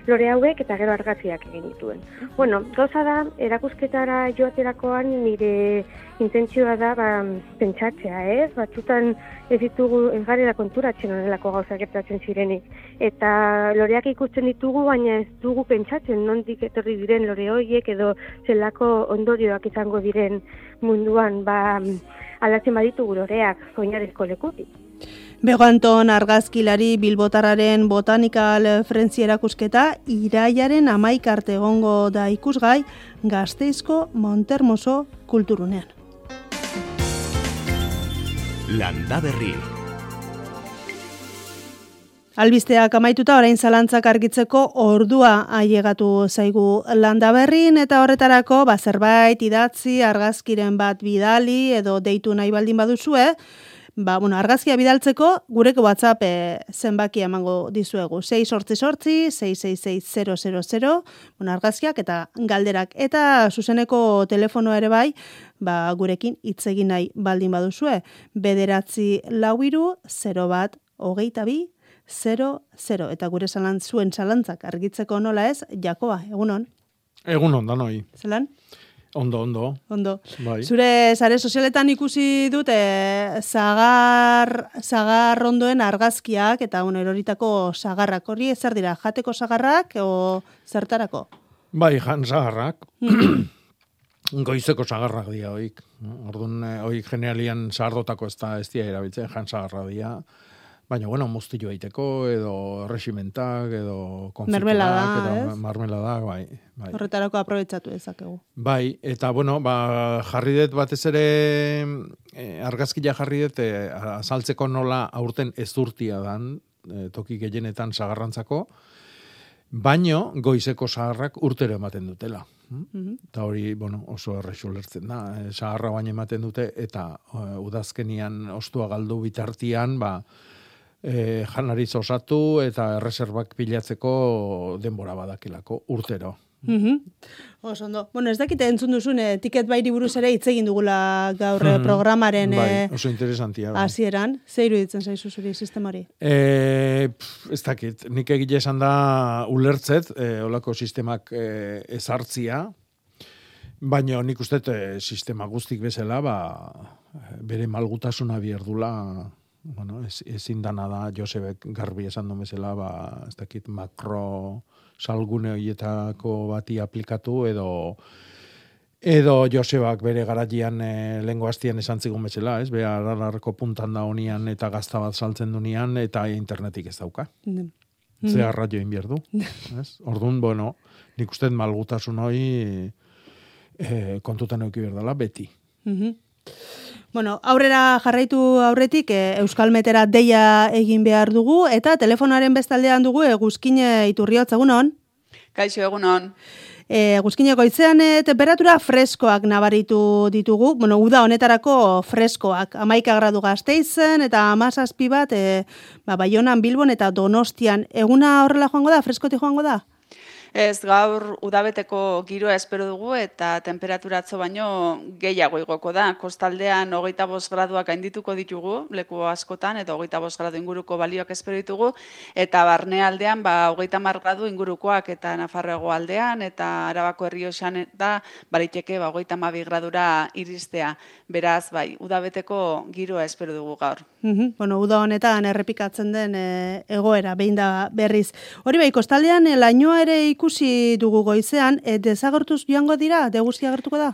lore hauek, eta gero argaziak egin dituen. Bueno, gauza da, erakusketara joaterakoan nire intentzioa da ba, pentsatzea, ez? Batzutan ez ditugu ez garela konturatzen honelako gauzak gertatzen zirenik. Eta loreak ikusten ditugu, baina ez dugu pentsatzen nondik etorri diren lore horiek edo zelako ondorioak izango diren munduan ba, aldatzen baditugu loreak oinarezko lekutik. Bego Anton argazkilari bilbotararen botanikal frentzi erakusketa iraiaren amaikarte egongo da ikusgai gazteizko Montermoso kulturunean. Landa Berri. Albisteak amaituta orain zalantzak argitzeko ordua ailegatu zaigu landa berrin eta horretarako ba zerbait idatzi argazkiren bat bidali edo deitu nahi baldin baduzue, ba, bueno, argazkia bidaltzeko gureko WhatsApp e, zenbaki emango dizuegu. 6 sortzi sortzi, 666 bueno, argazkiak eta galderak. Eta zuzeneko telefono ere bai, ba, gurekin hitz egin nahi baldin baduzue. Bederatzi lau iru, 0 bat, hogeita bi, 0, 0. Eta gure zalan, zuen zalantzak argitzeko nola ez, Jakoa, egunon? Egunon, danoi. Zelan? Ondo, ondo. Ondo. Bai. Zure zare sozialetan ikusi dute zagar, zagar ondoen argazkiak eta bueno, eroritako zagarrak. Hori zer dira, jateko zagarrak o zertarako? Bai, jan zaharrak. *clears throat* Goizeko zaharrak dia oik. Orduan, eh, oik genialian zahardotako ez da ez dia erabiltzen, jan zaharra dia. Baina, bueno, moztillo aiteko, edo regimentak, edo konfiturak, Mermelada, edo ez? marmeladak, bai. bai. Horretarako aprobetsatu dezakegu. Bai, eta bueno, ba, jarri dut batez ere e, argazkia jarri dut e, azaltzeko nola aurten ezurtia dan e, toki gehienetan sagarrantzako, baino goizeko sagarrak urtero ematen dutela. Mhm. Eta hori, bueno, oso errexu lertzen da. Sagarra baina ematen dute, eta e, udazkenian ostua galdu bitartian, ba, e, janariz osatu eta erreserbak pilatzeko denbora badakilako, urtero. Mhm. Oso ondo. Bueno, ez dakite entzun duzun, eh, tiket bairi buruz ere hitz egin dugula gaur eh, Mhm. programaren bai, eh, oso interesantia. bai. hasieran. Ze iruditzen zaizu zuri sistema hori? E, ez dakit, nik egile esan da ulertzet, e, olako sistemak e, ezartzia, baina nik uste e, sistema guztik bezala, ba, bere malgutasuna bierdula, bueno, ez, ezin dana da, Josebek garbi esan duen bezala, ba, ez dakit, makro salgune horietako bati aplikatu, edo Edo Josebak bere garaian e, lengo hastian esan zigun bezala, ez? Bea aralarko puntan da honian eta gazta bat saltzen dunean eta internetik ez dauka. Mhm. Ze arraio egin behar du. *laughs* ez? Orduan, bueno, nik uste malgutasun hori e, kontutan euki behar dela beti. Mhm. Bueno, aurrera jarraitu aurretik e, Euskal Metera deia egin behar dugu eta telefonaren bestaldean dugu eguzkine iturriotz egunon. Kaixo egunon. E, guzkineko itzean e, temperatura freskoak nabaritu ditugu, bueno, uda honetarako freskoak, amaika gradu gazteizen eta amazazpi bat, e, ba, Baionan, Bilbon eta Donostian. Eguna horrela joango da, freskoti joango da? Ez gaur udabeteko giroa espero dugu eta temperaturatzo baino gehiago igoko da. Kostaldean hogeita bost graduak gaindituko ditugu, leku askotan, eta hogeita bost gradu inguruko balioak espero ditugu, eta barnealdean ba, hogeita mar gradu ingurukoak eta Nafarroago aldean, eta Arabako herrioxan da, bariteke ba, hogeita mabi gradura iristea. Beraz, bai, udabeteko giroa espero dugu gaur. Mhm, Bueno, uda honetan errepikatzen den e, egoera, behin da berriz. Hori bai, kostaldean e, lainoa ere ikusi dugu goizean, e, desagertuz joango dira, deguzti agertuko da?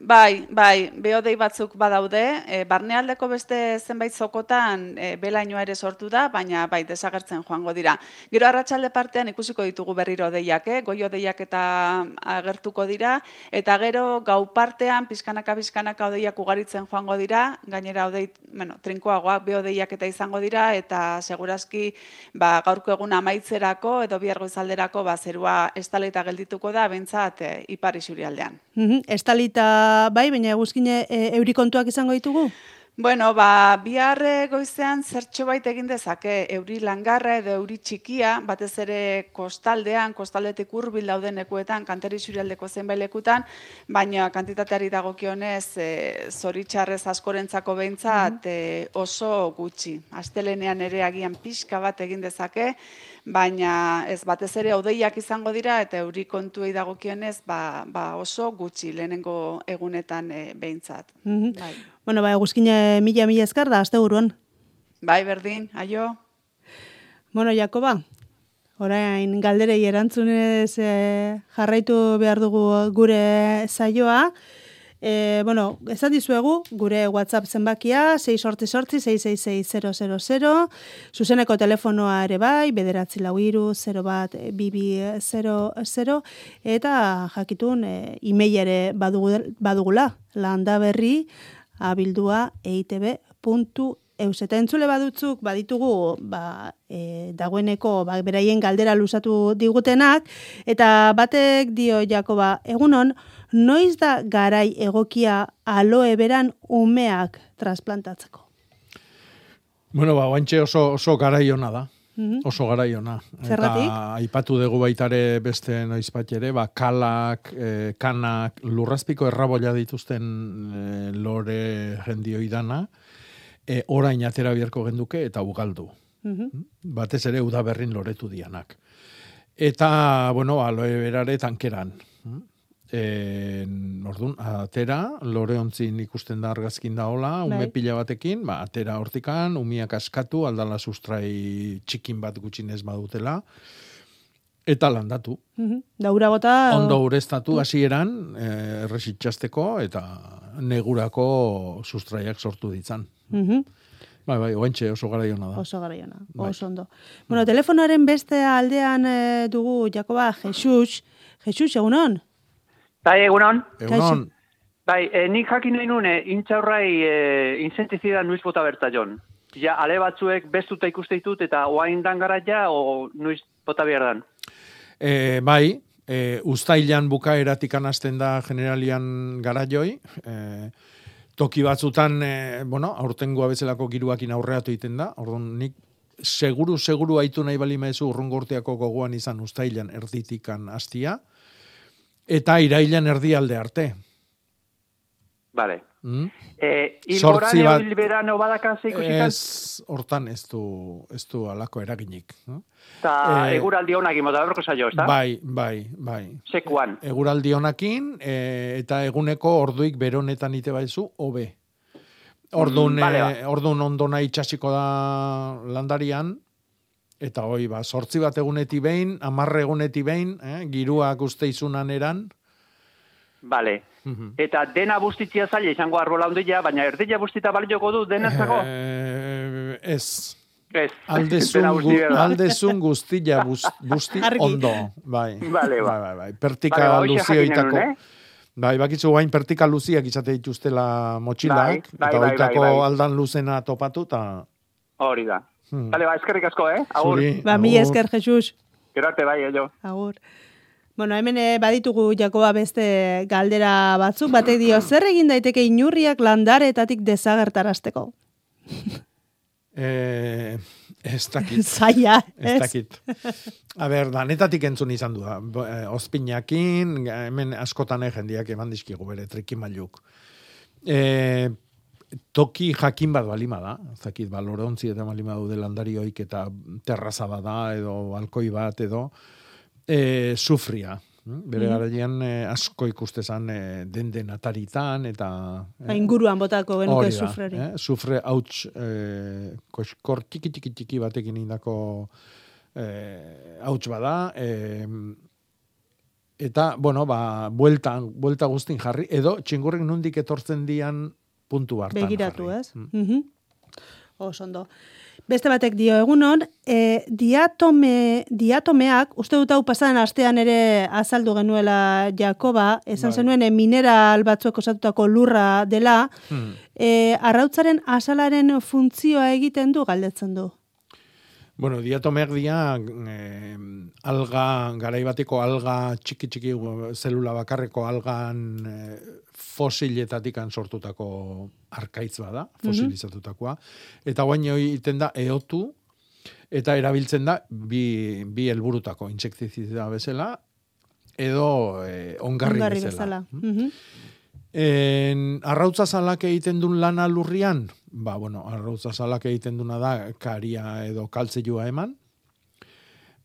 Bai, bai, beodei batzuk badaude, e, barnealdeko beste zenbait zokotan e, belainoa ere sortu da, baina bai, desagertzen joango dira. Gero arratsalde partean ikusiko ditugu berriro deiak, eh? goio deiak eta agertuko dira, eta gero gau partean pizkanaka pizkanaka odeiak ugaritzen joango dira, gainera odei, bueno, trinkoagoak beodeiak eta izango dira, eta segurazki ba, gaurko egun amaitzerako edo bihar goizalderako ba, zerua estalita geldituko da, bentsat e, ipar isurialdean. Mhm, Estalita bai, baina eguzkine e, eurikontuak izango ditugu? Bueno, ba, bihar goizean zertxo bait egin dezake euri langarra edo euri txikia, batez ere kostaldean, kostaldetik hurbil dauden lekuetan, kanteri surialdeko zenbait lekutan, baina kantitateari dagokionez e, zoritxarrez askorentzako behintzat e, oso gutxi. Astelenean ere agian pixka bat egin dezake, baina ez batez ere odeiak izango dira eta euri kontuei dagokionez ba, ba oso gutxi lehenengo egunetan e, behintzat. Mhm. Bai. Bueno, ba, eguzkine mila mila eskar da, azte buruan. Bai, berdin, aio. Bueno, Jakoba, orain galderei erantzunez e, jarraitu behar dugu gure saioa. E, bueno, esan dizuegu, gure WhatsApp zenbakia, 6 sortzi sortzi, 666 zuzeneko telefonoa ere bai, bederatzi lau iru, 0 bat, bibi, 0, eta jakitun e, ere badugu, badugula, landa berri, abildua eitb.eus. Eta entzule badutzuk baditugu ba, e, dagoeneko ba, beraien galdera luzatu digutenak, eta batek dio Jakoba, egunon, noiz da garai egokia aloe beran umeak transplantatzeko? Bueno, ba, oso, oso garai ona da. Mhm. Oso garai ona. Zergatik? Eta aipatu dugu baitare beste noiz bat ere, ba, kalak, e, kanak, lurrazpiko errabolla dituzten e, lore jendioi dana, e, orain atera biharko genduke eta ugaldu. Mhm. Batez ere udaberrin loretu dianak. Eta, bueno, aloe berare tankeran. E, ordun atera, lore ontzin ikusten da argazkin da hola, ume Bai. pila batekin, ba, atera hortikan, umiak askatu, aldala sustrai txikin bat gutxinez badutela, eta landatu. Mhm. Daura bota... Ondo ureztatu hasieran eh, erresitxasteko eta negurako sustraiak sortu ditzan. Mhm. Bai, bai, oentxe oso gara da. Oso garaiona, Bai. oso ondo. Bueno, telefonaren beste aldean eh, dugu, Jakoba, Jesus. Jesus, egunon? Bai, egunon. Egunon. Bai, e, nik jakin nahi nuen, intxaurrai e, inzentizida nuiz bota berta jon. Ja, ale batzuek bestuta ikuste ditut eta oain dan gara ja, o nuiz bota behar dan. E, bai, e, ustailan bukaeratik anazten da generalian garaioi, e, toki batzutan, e, bueno, aurtengoa bezalako giruakin aurreatu egiten da, orduan nik seguru, seguru aitu nahi bali mezu urrungorteako gogoan izan ustailan erditikan hastia, eta irailan erdialde arte. Vale. Mm? E, Zortzi Ilboran bat- ebil berano badakan ze ikusitan, Ez, hortan ez du, ez du alako eraginik. no? eta eh, eguraldi honak imota berroko zaio, ez da? Bai, bai, bai. Sekuan. Eguraldi honakin, e, eta eguneko orduik beronetan ite baizu, hobe. Ordun, Mm, bale, ba. eh, ordun ondo nahi itxasiko da landarian, eta hoi, ba, sortzi bat eguneti behin, amarre eguneti behin, eh, giruak uste izunan eran. Vale. Mhm. Eta dena bustitzia zaila izango arbola ondia, baina erdila bustita balioko du dena zago? Eh, ez. Ez. Aldezun, *laughs* gu, aldezun guztilla bus- *laughs* busti ondo. Bai. Vale, ba. bai, bai, bai. Pertika Vale, ba, luzioitako. genuen, Bai, bakitzu guain pertika luziak izate dituztela motxilak, Bai, bai, eta bai, oitako bai, bai. aldan luzena topatu, eta... Hori da. Hmm. Bale, ba, eskerrik asko, eh? Agur. Zuri, Ba, mi esker, Jesus. Gero arte bai, jo. Agur. Bueno, hemen eh, baditugu Jakoba beste galdera batzuk, batek dio, zer egin daiteke inurriak landaretatik desagertarazteko? *laughs* Eh, ez dakit. *laughs* Zaila, ez ez? dakit. A ber, danetatik entzun izan du da. Bo- eh, Ozpinakin, hemen askotan eh, jendiak eman dizkigu bere trikimailuk. E, toki jakin bat balima da, ez dakit, ba, lorontzi eta balima daude landarioik eta terraza bat da, edo alkoi bat, edo e, sufria. hm? Bere Mhm. garaian eh, asko ikustezan eh, den den ataritan, eta... Ba, inguruan botako genuke sufreri. Eh? Sufre hauts eh, koskor txiki txiki txiki batekin indako eh, hauts bada. Eh, eta, bueno, ba, bueltan, buelta guztin jarri, edo txingurrek nundik etortzen dian puntu hartan Begiratu, jarri. ez? Mhm. Oso ondo. Beste batek dio egunon, e, diatome, diatomeak, uste dut hau pasadan astean ere azaldu genuela Jakoba, esan Bai. zenuen e, mineral batzuek osatutako lurra dela, Hmm. e, arrautzaren asalaren funtzioa egiten du galdetzen du. Bueno, diatomeak dira eh, alga, garaibateko alga txiki txiki zelula bakarreko algan eh, fosiletatik sortutako arkaitz bada, fosilizatutakoa. Eta guain egiten da eotu, eta erabiltzen da bi, bi helburutako intsektizida bezala, edo eh, ongarri, Ongarri bezala. bezala. Mhm. En, arrautza zalak egiten duen lana lurrian, ba, bueno, arrautza zalak egiten duna da karia edo kaltzilua eman,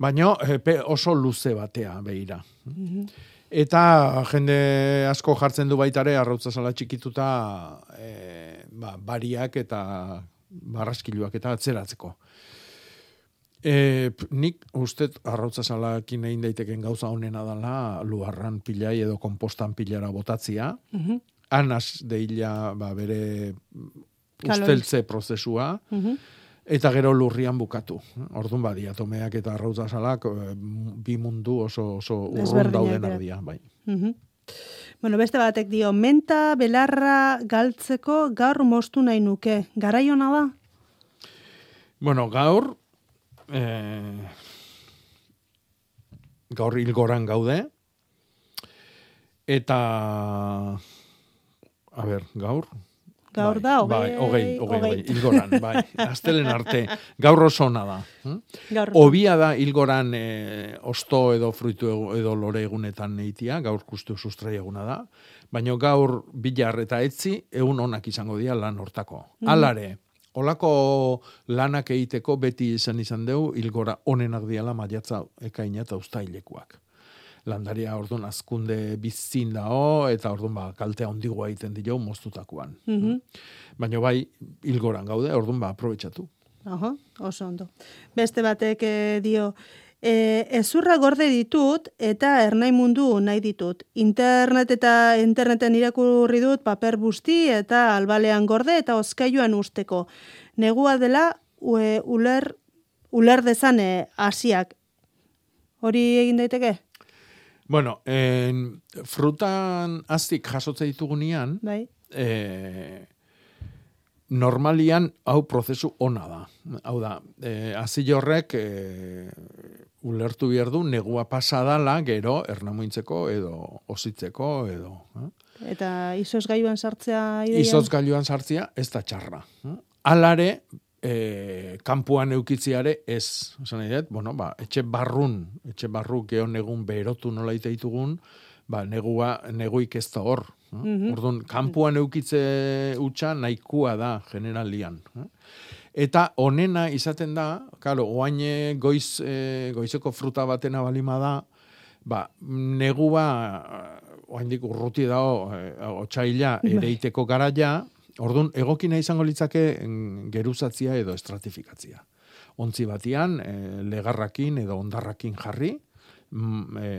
baina epe oso luze batea behira. Mhm. Eta jende asko jartzen du baitare arrautza zala txikituta e, ba, bariak eta barraskiluak eta atzeratzeko. E, nik uste arrautza egin daiteken gauza honena dela luarran pilai edo kompostan pilara botatzia. Mhm. Anas deila ba, bere usteltze prozesua, Mhm. Eta gero lurrian bukatu. Orduan badi, atomeak eta arrautza salak eh, bi mundu oso, oso urrun dauden ardia. Bai. Mhm. Bueno, beste batek dio, menta belarra galtzeko gaur mostu nahi nuke. Garaiona da? Bueno, gaur, eh, gaur hilgoran gaude, eta, a ber, gaur, Gaur da, bai, hogei, hogei, hogei, hogei. hilgoran, bai, *laughs* astelen arte, gaur oso ona da. hm? Gaur Obia da hilgoran eh, osto edo fruitu edo lore egunetan eitia, gaur kustu sustrai eguna da, baina gaur bilar eta etzi egun onak izango dira lan hortako. Mhm. Alare, olako lanak egiteko beti izan izan deu hilgora onenak diala maiatza ekaina eta ustailekuak. Landaria orduan azkunde bizin dao, eta orduan ba, kaltea ondigoa egiten dio moztutakoan. Mhm. Baina bai, hilgoran gaude, orduan ba, aprobetxatu. Aha, oso ondo. Beste batek eh, dio, E, ezurra gorde ditut eta ernai mundu nahi ditut. Internet eta interneten irakurri dut paper busti eta albalean gorde eta oskailuan usteko. Negua dela ue, uler, uler dezane hasiak. Hori egin daiteke? Bueno, en, frutan aztik jasotze ditugunean, Bai. e, normalian hau prozesu ona da. Hau da, e, horrek e, ulertu behar du negua pasadala gero ernamuintzeko edo ositzeko edo. Eh? Eta izos gaiuan sartzea ideian? Izotz gailuan sartzea ez da txarra. Eh? Alare, e, kanpuan eukitziare ez. Esan nahi dut, bueno, ba, etxe barrun, etxe barru geon egun berotu nola ite ditugun, ba, negua, neguik ez da hor. Eh? Mhm. Orduan, kanpuan eukitze utxa nahikua da generalian. Eh? Eta onena izaten da, karo, oaine goiz, e, goizeko fruta batena balima da, ba, negua, oaindik urruti dago, e, otxaila Bai. ereiteko garaia, orduan, egokina izango litzake mm, geruzatzia edo estratifikatzia. Ontzi batian, e, legarrakin edo ondarrakin jarri, mm, e,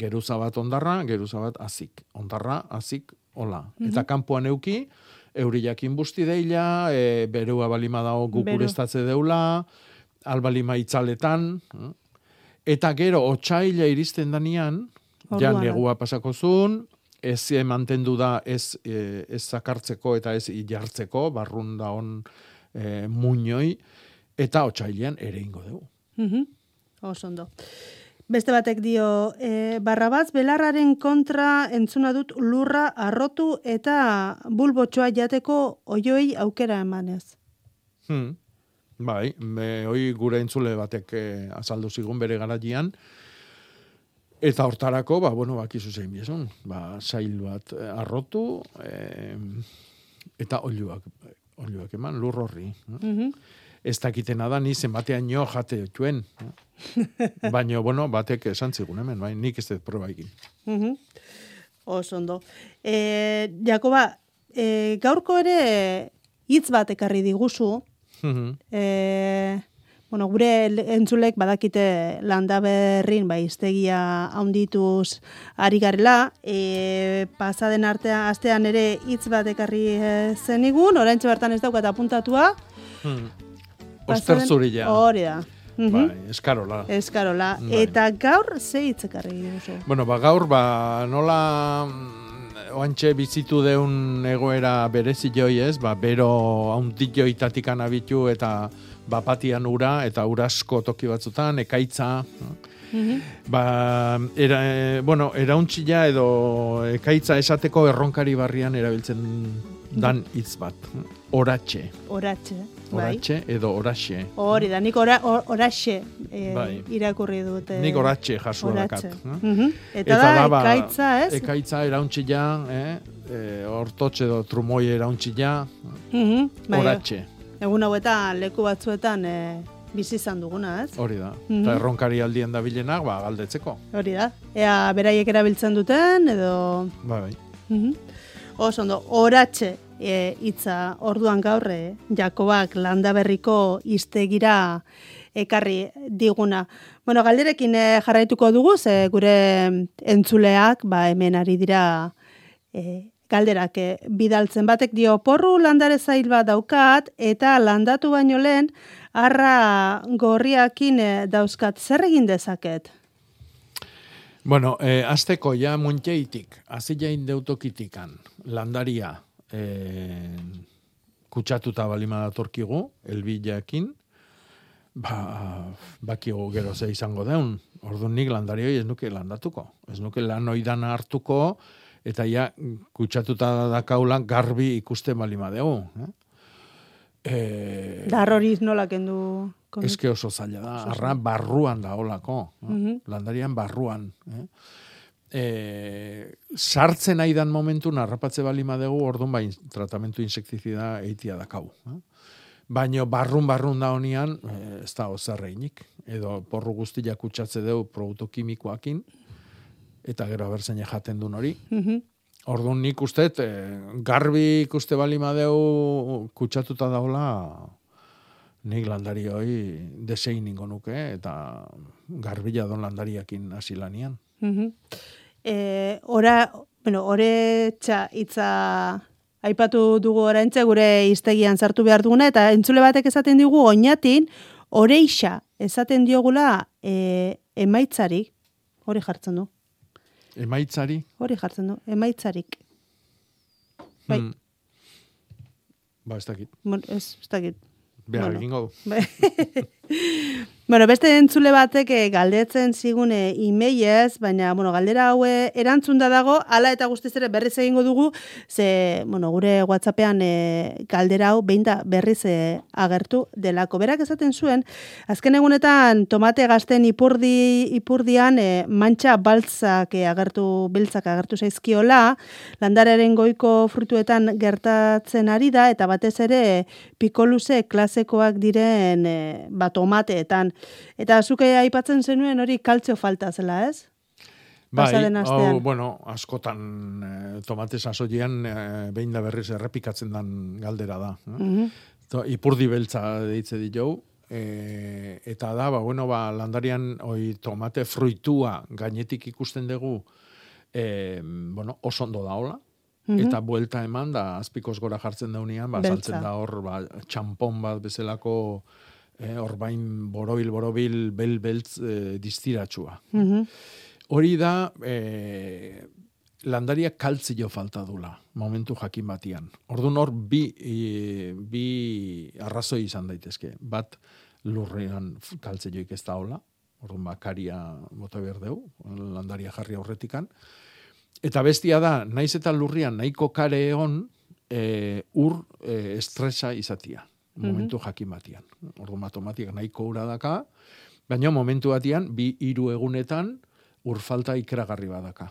geruza bat ondarra, geruza bat azik. Ondarra, azik, hola. Eta Mhm. kanpoan euki, euriakin busti deila, e, berua balima dago gukurestatze deula, albalima itzaletan, eh? eta gero otxaila iristen danian, ja Orduan. negua pasako zuen, ez e, mantendu da ez, e, ez zakartzeko eta ez jartzeko, barrun da on e, muñoi, eta otxailean ere ingo dugu. Mhm. Oso ondo. Beste batek dio, e, barrabaz belarraren kontra entzuna dut lurra arrotu eta bulbotxoa jateko oioei aukera emanez. Hmm. Bai, me, hoi gure entzule batek eh, azaldu zigun bere garaian, eta hortarako, ba, bueno, bakizu zein biezun, ba, sail bat eh, arrotu, eh, eta oiluak, oiluak eman, lur horri. eh? Mhm. Ez dakitena da, ni zenbatean jo jate tuen. *laughs* Baina, bueno, batek esan zigun hemen, bai, nik ez dut proba egin. Mhm. Oso ondo. E, Jakoba, e, gaurko ere hitz bat ekarri diguzu, Mhm. e, bueno, gure le- entzulek badakite landaberrin ba, iztegia haundituz ari garela, e, pasaden artean, astean ere hitz bat ekarri e, zenigun, oraintxe bertan ez daukat apuntatua. Hmm. Oster zurila. Hori da. Mhm. Bai, eskarola. Eskarola. Bai. Eta gaur ze hitz ekarri diguzu? Bueno, ba, gaur, ba, nola mm, oantxe bizitu deun egoera berezi joi ez, ba, bero haundit joitatik anabitu eta bapatian ura eta urasko toki batzutan, ekaitza, Mhm. ba, era, e, bueno, erauntxila edo ekaitza esateko erronkari barrian erabiltzen dan hitz bat. Oratxe. Oratxe. Bai. Oratxe edo oraxe. Hori da, nik ora, or, oraxe e, Bai. irakurri dute. Nik oratxe jasua dakat. Oratxe. eh? Mhm. Eta, da, ba, ekaitza, ez? Ekaitza erauntxila, eh? E, hortotxe edo trumoi erauntxila, Mhm. Bai, oratxe. Egun hauetan leku batzuetan e, bizi izan duguna, ez? Hori da. Mhm. Eta erronkari aldien da bilenak, ba, galdetzeko. Hori da. Ea beraiek erabiltzen duten, edo... Ba, bai. Mhm. Oso ondo, oratxe e, hitza orduan gaur, e, Jakobak landaberriko iztegira ekarri diguna. Bueno, galderekin e, jarraituko dugu, ze gure entzuleak, ba, hemen ari dira e, galderak e, bidaltzen batek dio porru landare zail bat daukat eta landatu baino lehen arra gorriakin e, dauzkat zer egin dezaket? Bueno, eh, azteko ja muntxeitik, azilein deutokitikan, landaria, eh, kutsatuta balima datorkigu, elbilakin, ba, bakigu gero ze izango deun. Orduan nik landari hori ez nuke landatuko. Ez nuke lan oidana hartuko, eta ja kutsatuta dakaulan garbi ikusten balima dugu. Eh? Eh, Dar hori nola kendu... kondu- Eske oso zaila da, arra barruan da holako, eh? Mhm. landarian barruan. Eh? E, sartzen aidan momentu narrapatze balima dugu, orduan bain tratamentu insektizida eitia dakau. Eh? Baina barrun barrun da honian, eh, ez da ozarreinik. Edo porru guztiak kutsatze dugu produktu kimikoakin, eta gero abertzen jaten duen hori. Mhm. Orduan nik uste, eh, garbi ikuste balima deu kutsatuta daula nik landari hoi desein ningo nuke, eta garbila don landariakin hasi lanian. Mhm. Eh, ora, bueno, ore txa itza aipatu dugu oraintze gure iztegian sartu behar duguna eta entzule batek esaten digu oinatin oreixa esaten diogula e, emaitzari hori jartzen du. Emaitzari? Hori jartzen du, emaitzarik. Bai. Hmm. Ba, ez dakit. Bueno, ez, ez dakit. Behar, Bueno. egingo du. *laughs* Bueno, beste entzule batek eh, galdetzen zigune imeiez, baina, bueno, galdera haue erantzun da dago, ala eta guztiz ere berriz egingo dugu, ze, bueno, gure WhatsAppean e, galdera hau behin da berriz e, agertu delako. Berak esaten zuen, azken egunetan tomate gazten ipurdi, ipurdian e, mantxa baltzak e, agertu, biltzak agertu zaizkiola, landararen goiko frutuetan gertatzen ari da, eta batez ere pikoluze klasekoak diren e, ba, tomateetan. Eta zuke aipatzen zenuen hori kaltzio falta zela, ez? Bai, hau, bueno, askotan eh, tomate sasoian eh, behin da berriz errepikatzen dan galdera da. eh? Mhm. To, ipurdi beltza deitze ditu, e, eta da, ba, bueno, ba, landarian oi, tomate fruitua gainetik ikusten dugu, e, bueno, oso ondo da hola, Mhm. eta buelta eman da azpikoz gora jartzen daunean, ba, saltzen da hor, ba, txampon bat bezalako, eh, orbain borobil, borobil, bel, beltz, eh, distiratsua. Mhm. Hori da, e, landaria kaltzio falta dula, momentu jakin batian. Orduan hor, bi, e, bi arrazoi izan daitezke. Bat, lurrean kaltzioik ez da hola, orduan ba, karia bota behar dugu, landaria jarri aurretikan. Eta bestia da, naiz eta lurrian nahiko kare egon, e, ur e, estresa izatia, momentu jakin batian. Orduan matomatiak nahiko ura daka, baina momentu batian, bi hiru egunetan, ur falta ikeragarri badaka.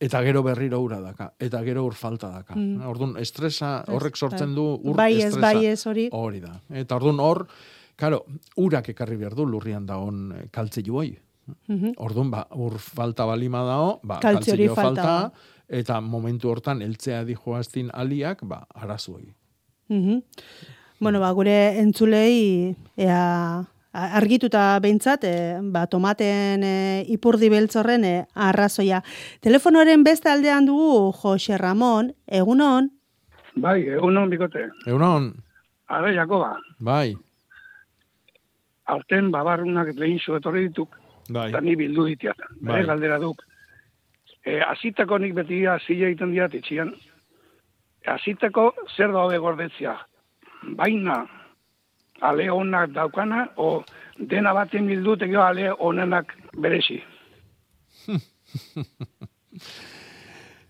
Eta gero berriro ura daka, eta gero ur falta daka. Mm. Orduan, estresa horrek sortzen du ur Bai ez, estresa. bai ez hori. Hori da. Eta orduan hor, karo, urak ekarri behar du lurrian dagoen kaltze juoi. Mhm. Orduan, ba, ur falta balima dao, ba, kaltzio falta falta, eta momentu hortan eltzea dijoaztin aliak, ba, arazuei. Mhm. Bueno, ba, gure entzulei ea argituta behintzat, e, ba, tomaten e, ipurdi beltzorren e, arrazoia. Telefonoren beste aldean dugu Jose Ramon, egunon, Bai, egunon bikote. Egunon, Are, Jakoba, bai, aurten babarrunak lehin zu etorri dituk, bai, eta ni bildu ditiat. Bai. Galdera duk. E, azitako nik beti azila egiten diat itxian. Azitako zer daude gordetzia. Baina, ale onak daukana, o dena baten bildu, tegio ale onenak berezi. *laughs*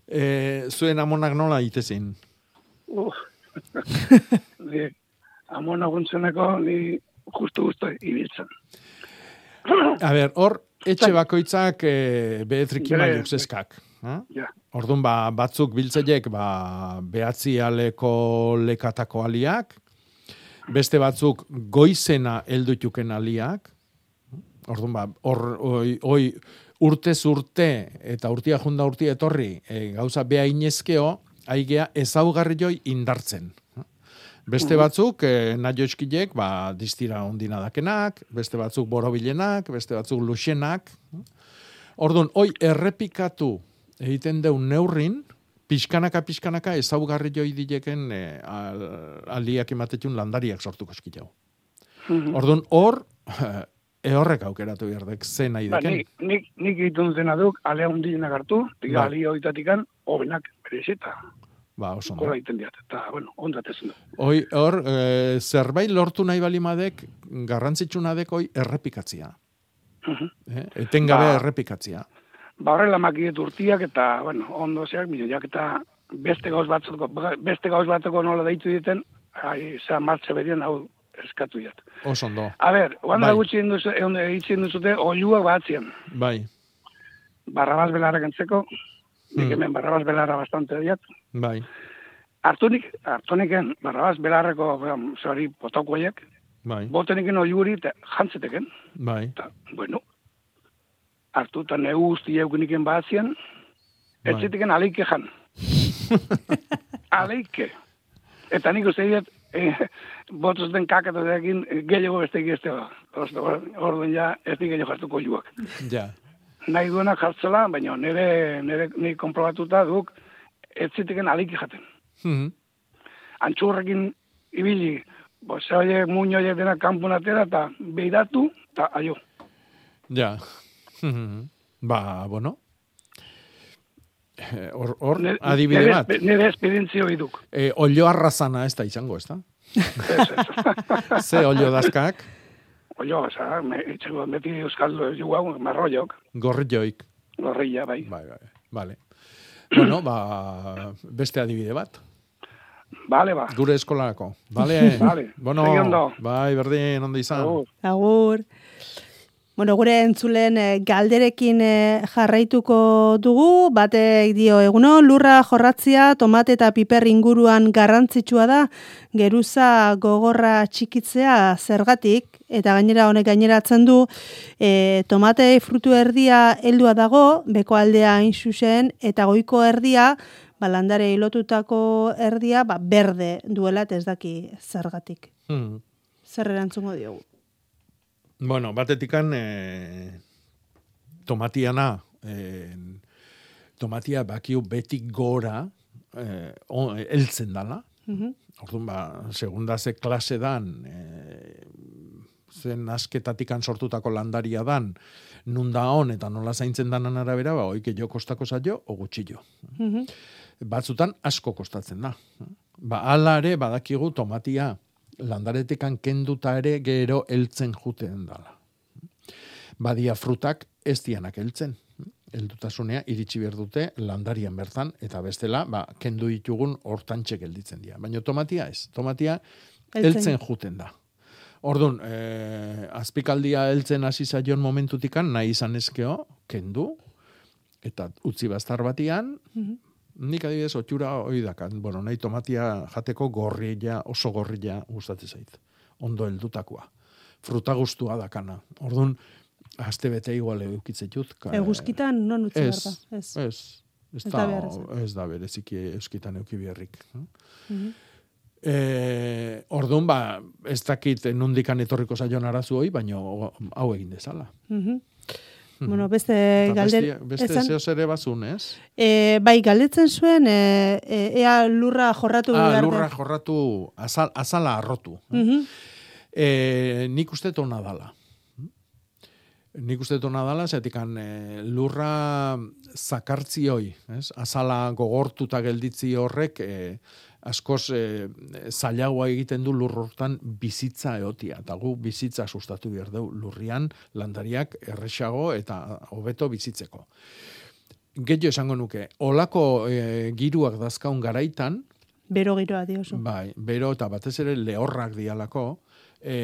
e, zuen amonak nola itezin? Uf. ni, amona guntzeneko, ni justu gustu ibiltzen. A ber, hor, etxe bakoitzak e, behetrik Bere- imailuk zeskak. Ha? Ja. Orduan, ba, batzuk biltzeiek, ba, behatzi aleko lekatako aliak, beste batzuk goizena heldutuken aliak, orduan, ba, hor, oi, oi, urtez urte, eta urtia junda urtia etorri, e, gauza beha inezkeo, aigea ezaugarri joi indartzen. Beste batzuk, eh, naioskilek, ba, distira ondina dakenak, beste batzuk borobilenak, beste batzuk luxenak. Orduan, hoi errepikatu egiten deun neurrin, pixkanaka, pixkanaka ezaugarri joi dileken eh, al, aldiak ematetun landariak sortuko eskitau. Orduan, hor, *laughs* ehorrek aukeratu behardek, ze nahi Ba, deken. nik, nik, nik egiten dena duk, alea hundienak hartu, diga Bai. ali hoitatikan, hobenak berezita. Ba, oso. Gola egiten diat, eta, bueno, ondatezen du. Hoi, hor, e, zerbait lortu nahi balimadek, garrantzitsuna dek hoi errepikatzia. Eh? Etengabe Ba. errepikatzia. Ba, horrela makiet urtiak, eta, bueno, ondo zeak, milioiak, eta beste gauz batzeko, beste gauz batzeko nola deitu diten, ai, zera martxe berien hau eskatu diat. Oso ondo. A ber, oanda Bai. gutxi induzu, egon egiten duzute, oiuak batzien. Bai, Barrabaz belarrak entzeko, nik Hmm. hemen barrabaz belarra bastante diat. bai, Artunik, artuniken, barrabaz belarreko, zori, potokoiek, bai, boteniken oiuri, eta jantziteken. bai. bueno, hartu eta neu guzti eukiniken batzien, ez Bai. ziteken aleike jan. *laughs* aleike. Eta nik uste dut, e, botuz den kakatatekin gehiago beste egiztela. Orduan ja, ez di gehiago jartuko juak. Ja. Nahi duena jartzela, baina nire, nire, nire konprobatuta duk, ez zitiken aliki jaten. Mhm. Antxurrekin ibili, bo, ze horiek muño horiek dena kanpun atera, eta beiratu, eta aio. Ja. Mhm. ba, bueno. Eh, Hor, hor, adibide bat. Nire esperientzio biduk. Eh, olio arrazana ez da izango, ez da? *laughs* Ze olio dazkak, Oio, oza, me, itxego, beti euskaldo ez jugu, marroiok, gorri joik. gorrilla, bai. Bai, bai, vale. Bueno, ba, beste adibide bat. Bale, ba. Gure eskolarako. Vale. Vale. Bueno, bai, berdin, ondo izan. Agur. Bueno, gure entzulen eh, galderekin eh, jarraituko dugu, batek dio eguno, lurra jorratzia, tomate eta piper inguruan garrantzitsua da, geruza gogorra txikitzea zergatik, eta gainera honek gaineratzen du, e, tomate frutu erdia heldua dago, beko aldea hain zuzen, eta goiko erdia, balandare lotutako erdia, ba, berde duela, ez daki zergatik. Hmm. Zer erantzungo diogu? Bueno, batetikan eh, tomatiana, eh, tomatia bakiu betik gora, eh, on, eltzen dala. Mhm. Orduan, ba, segunda ze klase dan, eh, zen asketatikan sortutako landaria dan, nun da hon eta nola zaintzen danan arabera, ba, oike jo kostako zaio, o gutxillo. Mhm. Batzutan asko kostatzen da. Ba, ala ere, badakigu tomatia landaretekan kenduta ere gero heltzen juten dala. Badia frutak ez dianak heltzen. Heldutasunea iritsi behar dute landarian bertan, eta bestela, ba, kendu ditugun hortantxe gelditzen dira. Baina tomatia ez. Tomatia Heltzen. juten da. Orduan, eh, azpikaldia heltzen hasi zaion momentutikan, nahi izan ezkeo, kendu, eta utzi bastar batian, Mhm. Nik adibidez, otxura hoi dakan, bueno, nahi tomatia jateko gorrilla, oso gorrilla gustatzen zait. Ondo heldutakoa. Fruta gustua dakana. Orduan, aste bete igual eukitzetut. Ka, Eguzkitan non utzi behar ez, da? Ez. ez. Ez, da, da ez da bereziki euskitan euki beharrik. Mhm. E, orduan, ba, ez dakit nundikan etorriko zaion arazu hoi, baina hau egin dezala. Mhm. Bueno, beste galder... Beste, beste esan- ere bazun, ez? E, bai, galdetzen zuen, e, e, ea lurra jorratu Ah, lurra jorratu, azal, azala arrotu. Mhm. E, nik uste tona dala. Nik uste tona dala, zetikan e, lurra zakartzioi, ez? azala gogortuta gelditzi horrek, e, askoz e, zailagoa egiten du lur hortan bizitza eotia. Eta gu bizitza sustatu behar dugu lurrian landariak erresago eta hobeto bizitzeko. Getio esango nuke, olako e, giruak dazkaun garaitan, Bero giroa diozu. Bai, bero eta batez ere lehorrak dialako, e,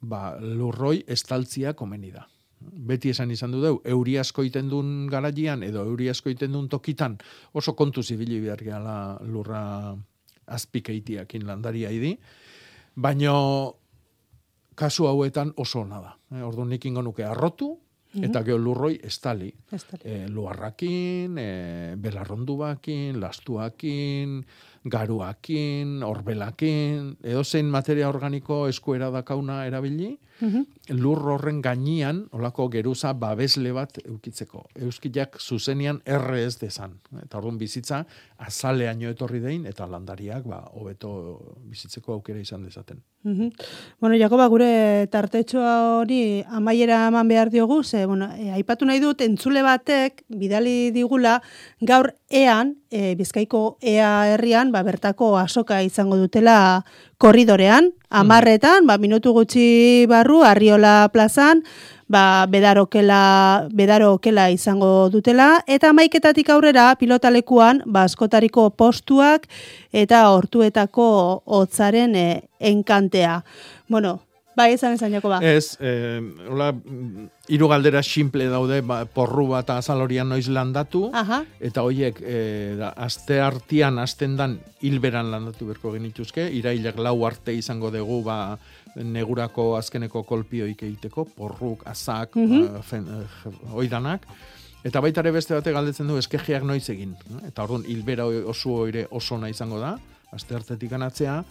ba, lurroi estaltzia komeni da. Beti esan izan du deu, euri asko iten duen garaian edo euri asko iten duen tokitan oso kontu zibili behar gehala lurra azpikeitiakin landaria idi. Baino kasu hauetan oso ona da. E, Orduan nik ingo nuke arrotu, eta gero lurroi estali. Estali. E, luarrakin, e, belarrondubakin, lastuakin, garuakin, orbelakin, edo zein materia organiko eskuera dakauna erabili, Mhm. lur horren gainean, olako geruza babesle bat eukitzeko. Euskilak zuzenian erre ez dezan. Eta orduan bizitza, azaleaino etorri dein, eta landariak, ba, hobeto bizitzeko aukera izan dezaten. Mhm. Bueno, Jakoba, gure tartetxoa hori amaiera eman behar diogu, ze, bueno, e, aipatu nahi dut, entzule batek, bidali digula, gaur ean, e, bizkaiko ea herrian, ba, bertako asoka izango dutela korridorean, amarretan, ba, minutu gutxi barru, Arriola plazan, ba, bedarokela, bedarokela izango dutela, eta maiketatik aurrera pilotalekuan, ba, askotariko postuak eta hortuetako hotzaren e, enkantea. Bueno, bai, esan esan jako ba. Ez, eh, hola, mm, hiru galdera simple daude, ba, porru bat azalorian noiz landatu, Aha. eta hoiek e, da, aste artian hasten dan hilberan landatu berko genituzke, irailak lau arte izango dugu ba, negurako azkeneko kolpioik egiteko, porruk, azak, Mhm. eh, fen, eh, oidanak, Eta baita ere beste bate galdetzen du eskejeak noiz egin. Eta orduan hilbera oso ere oso izango da, aste hartetik anatzea,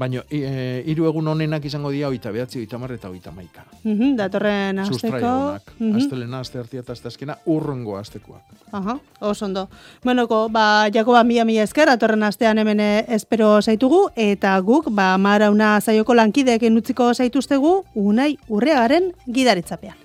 baina e, hiru egun honenak izango dira oita behatzi, oita marre eta oita maika. Mhm, datorren Sustrai asteko. egunak. mhm. Astelena, aste hartia eta aste azkena, urrengo astekoak. Aha, oso ondo. Buenoko, ba, Jakoba mila mila esker, atorren astean hemen eh, espero zaitugu, eta guk, ba, marauna zaioko lankideekin utziko zaituztegu, unai urreagaren gidaritzapean.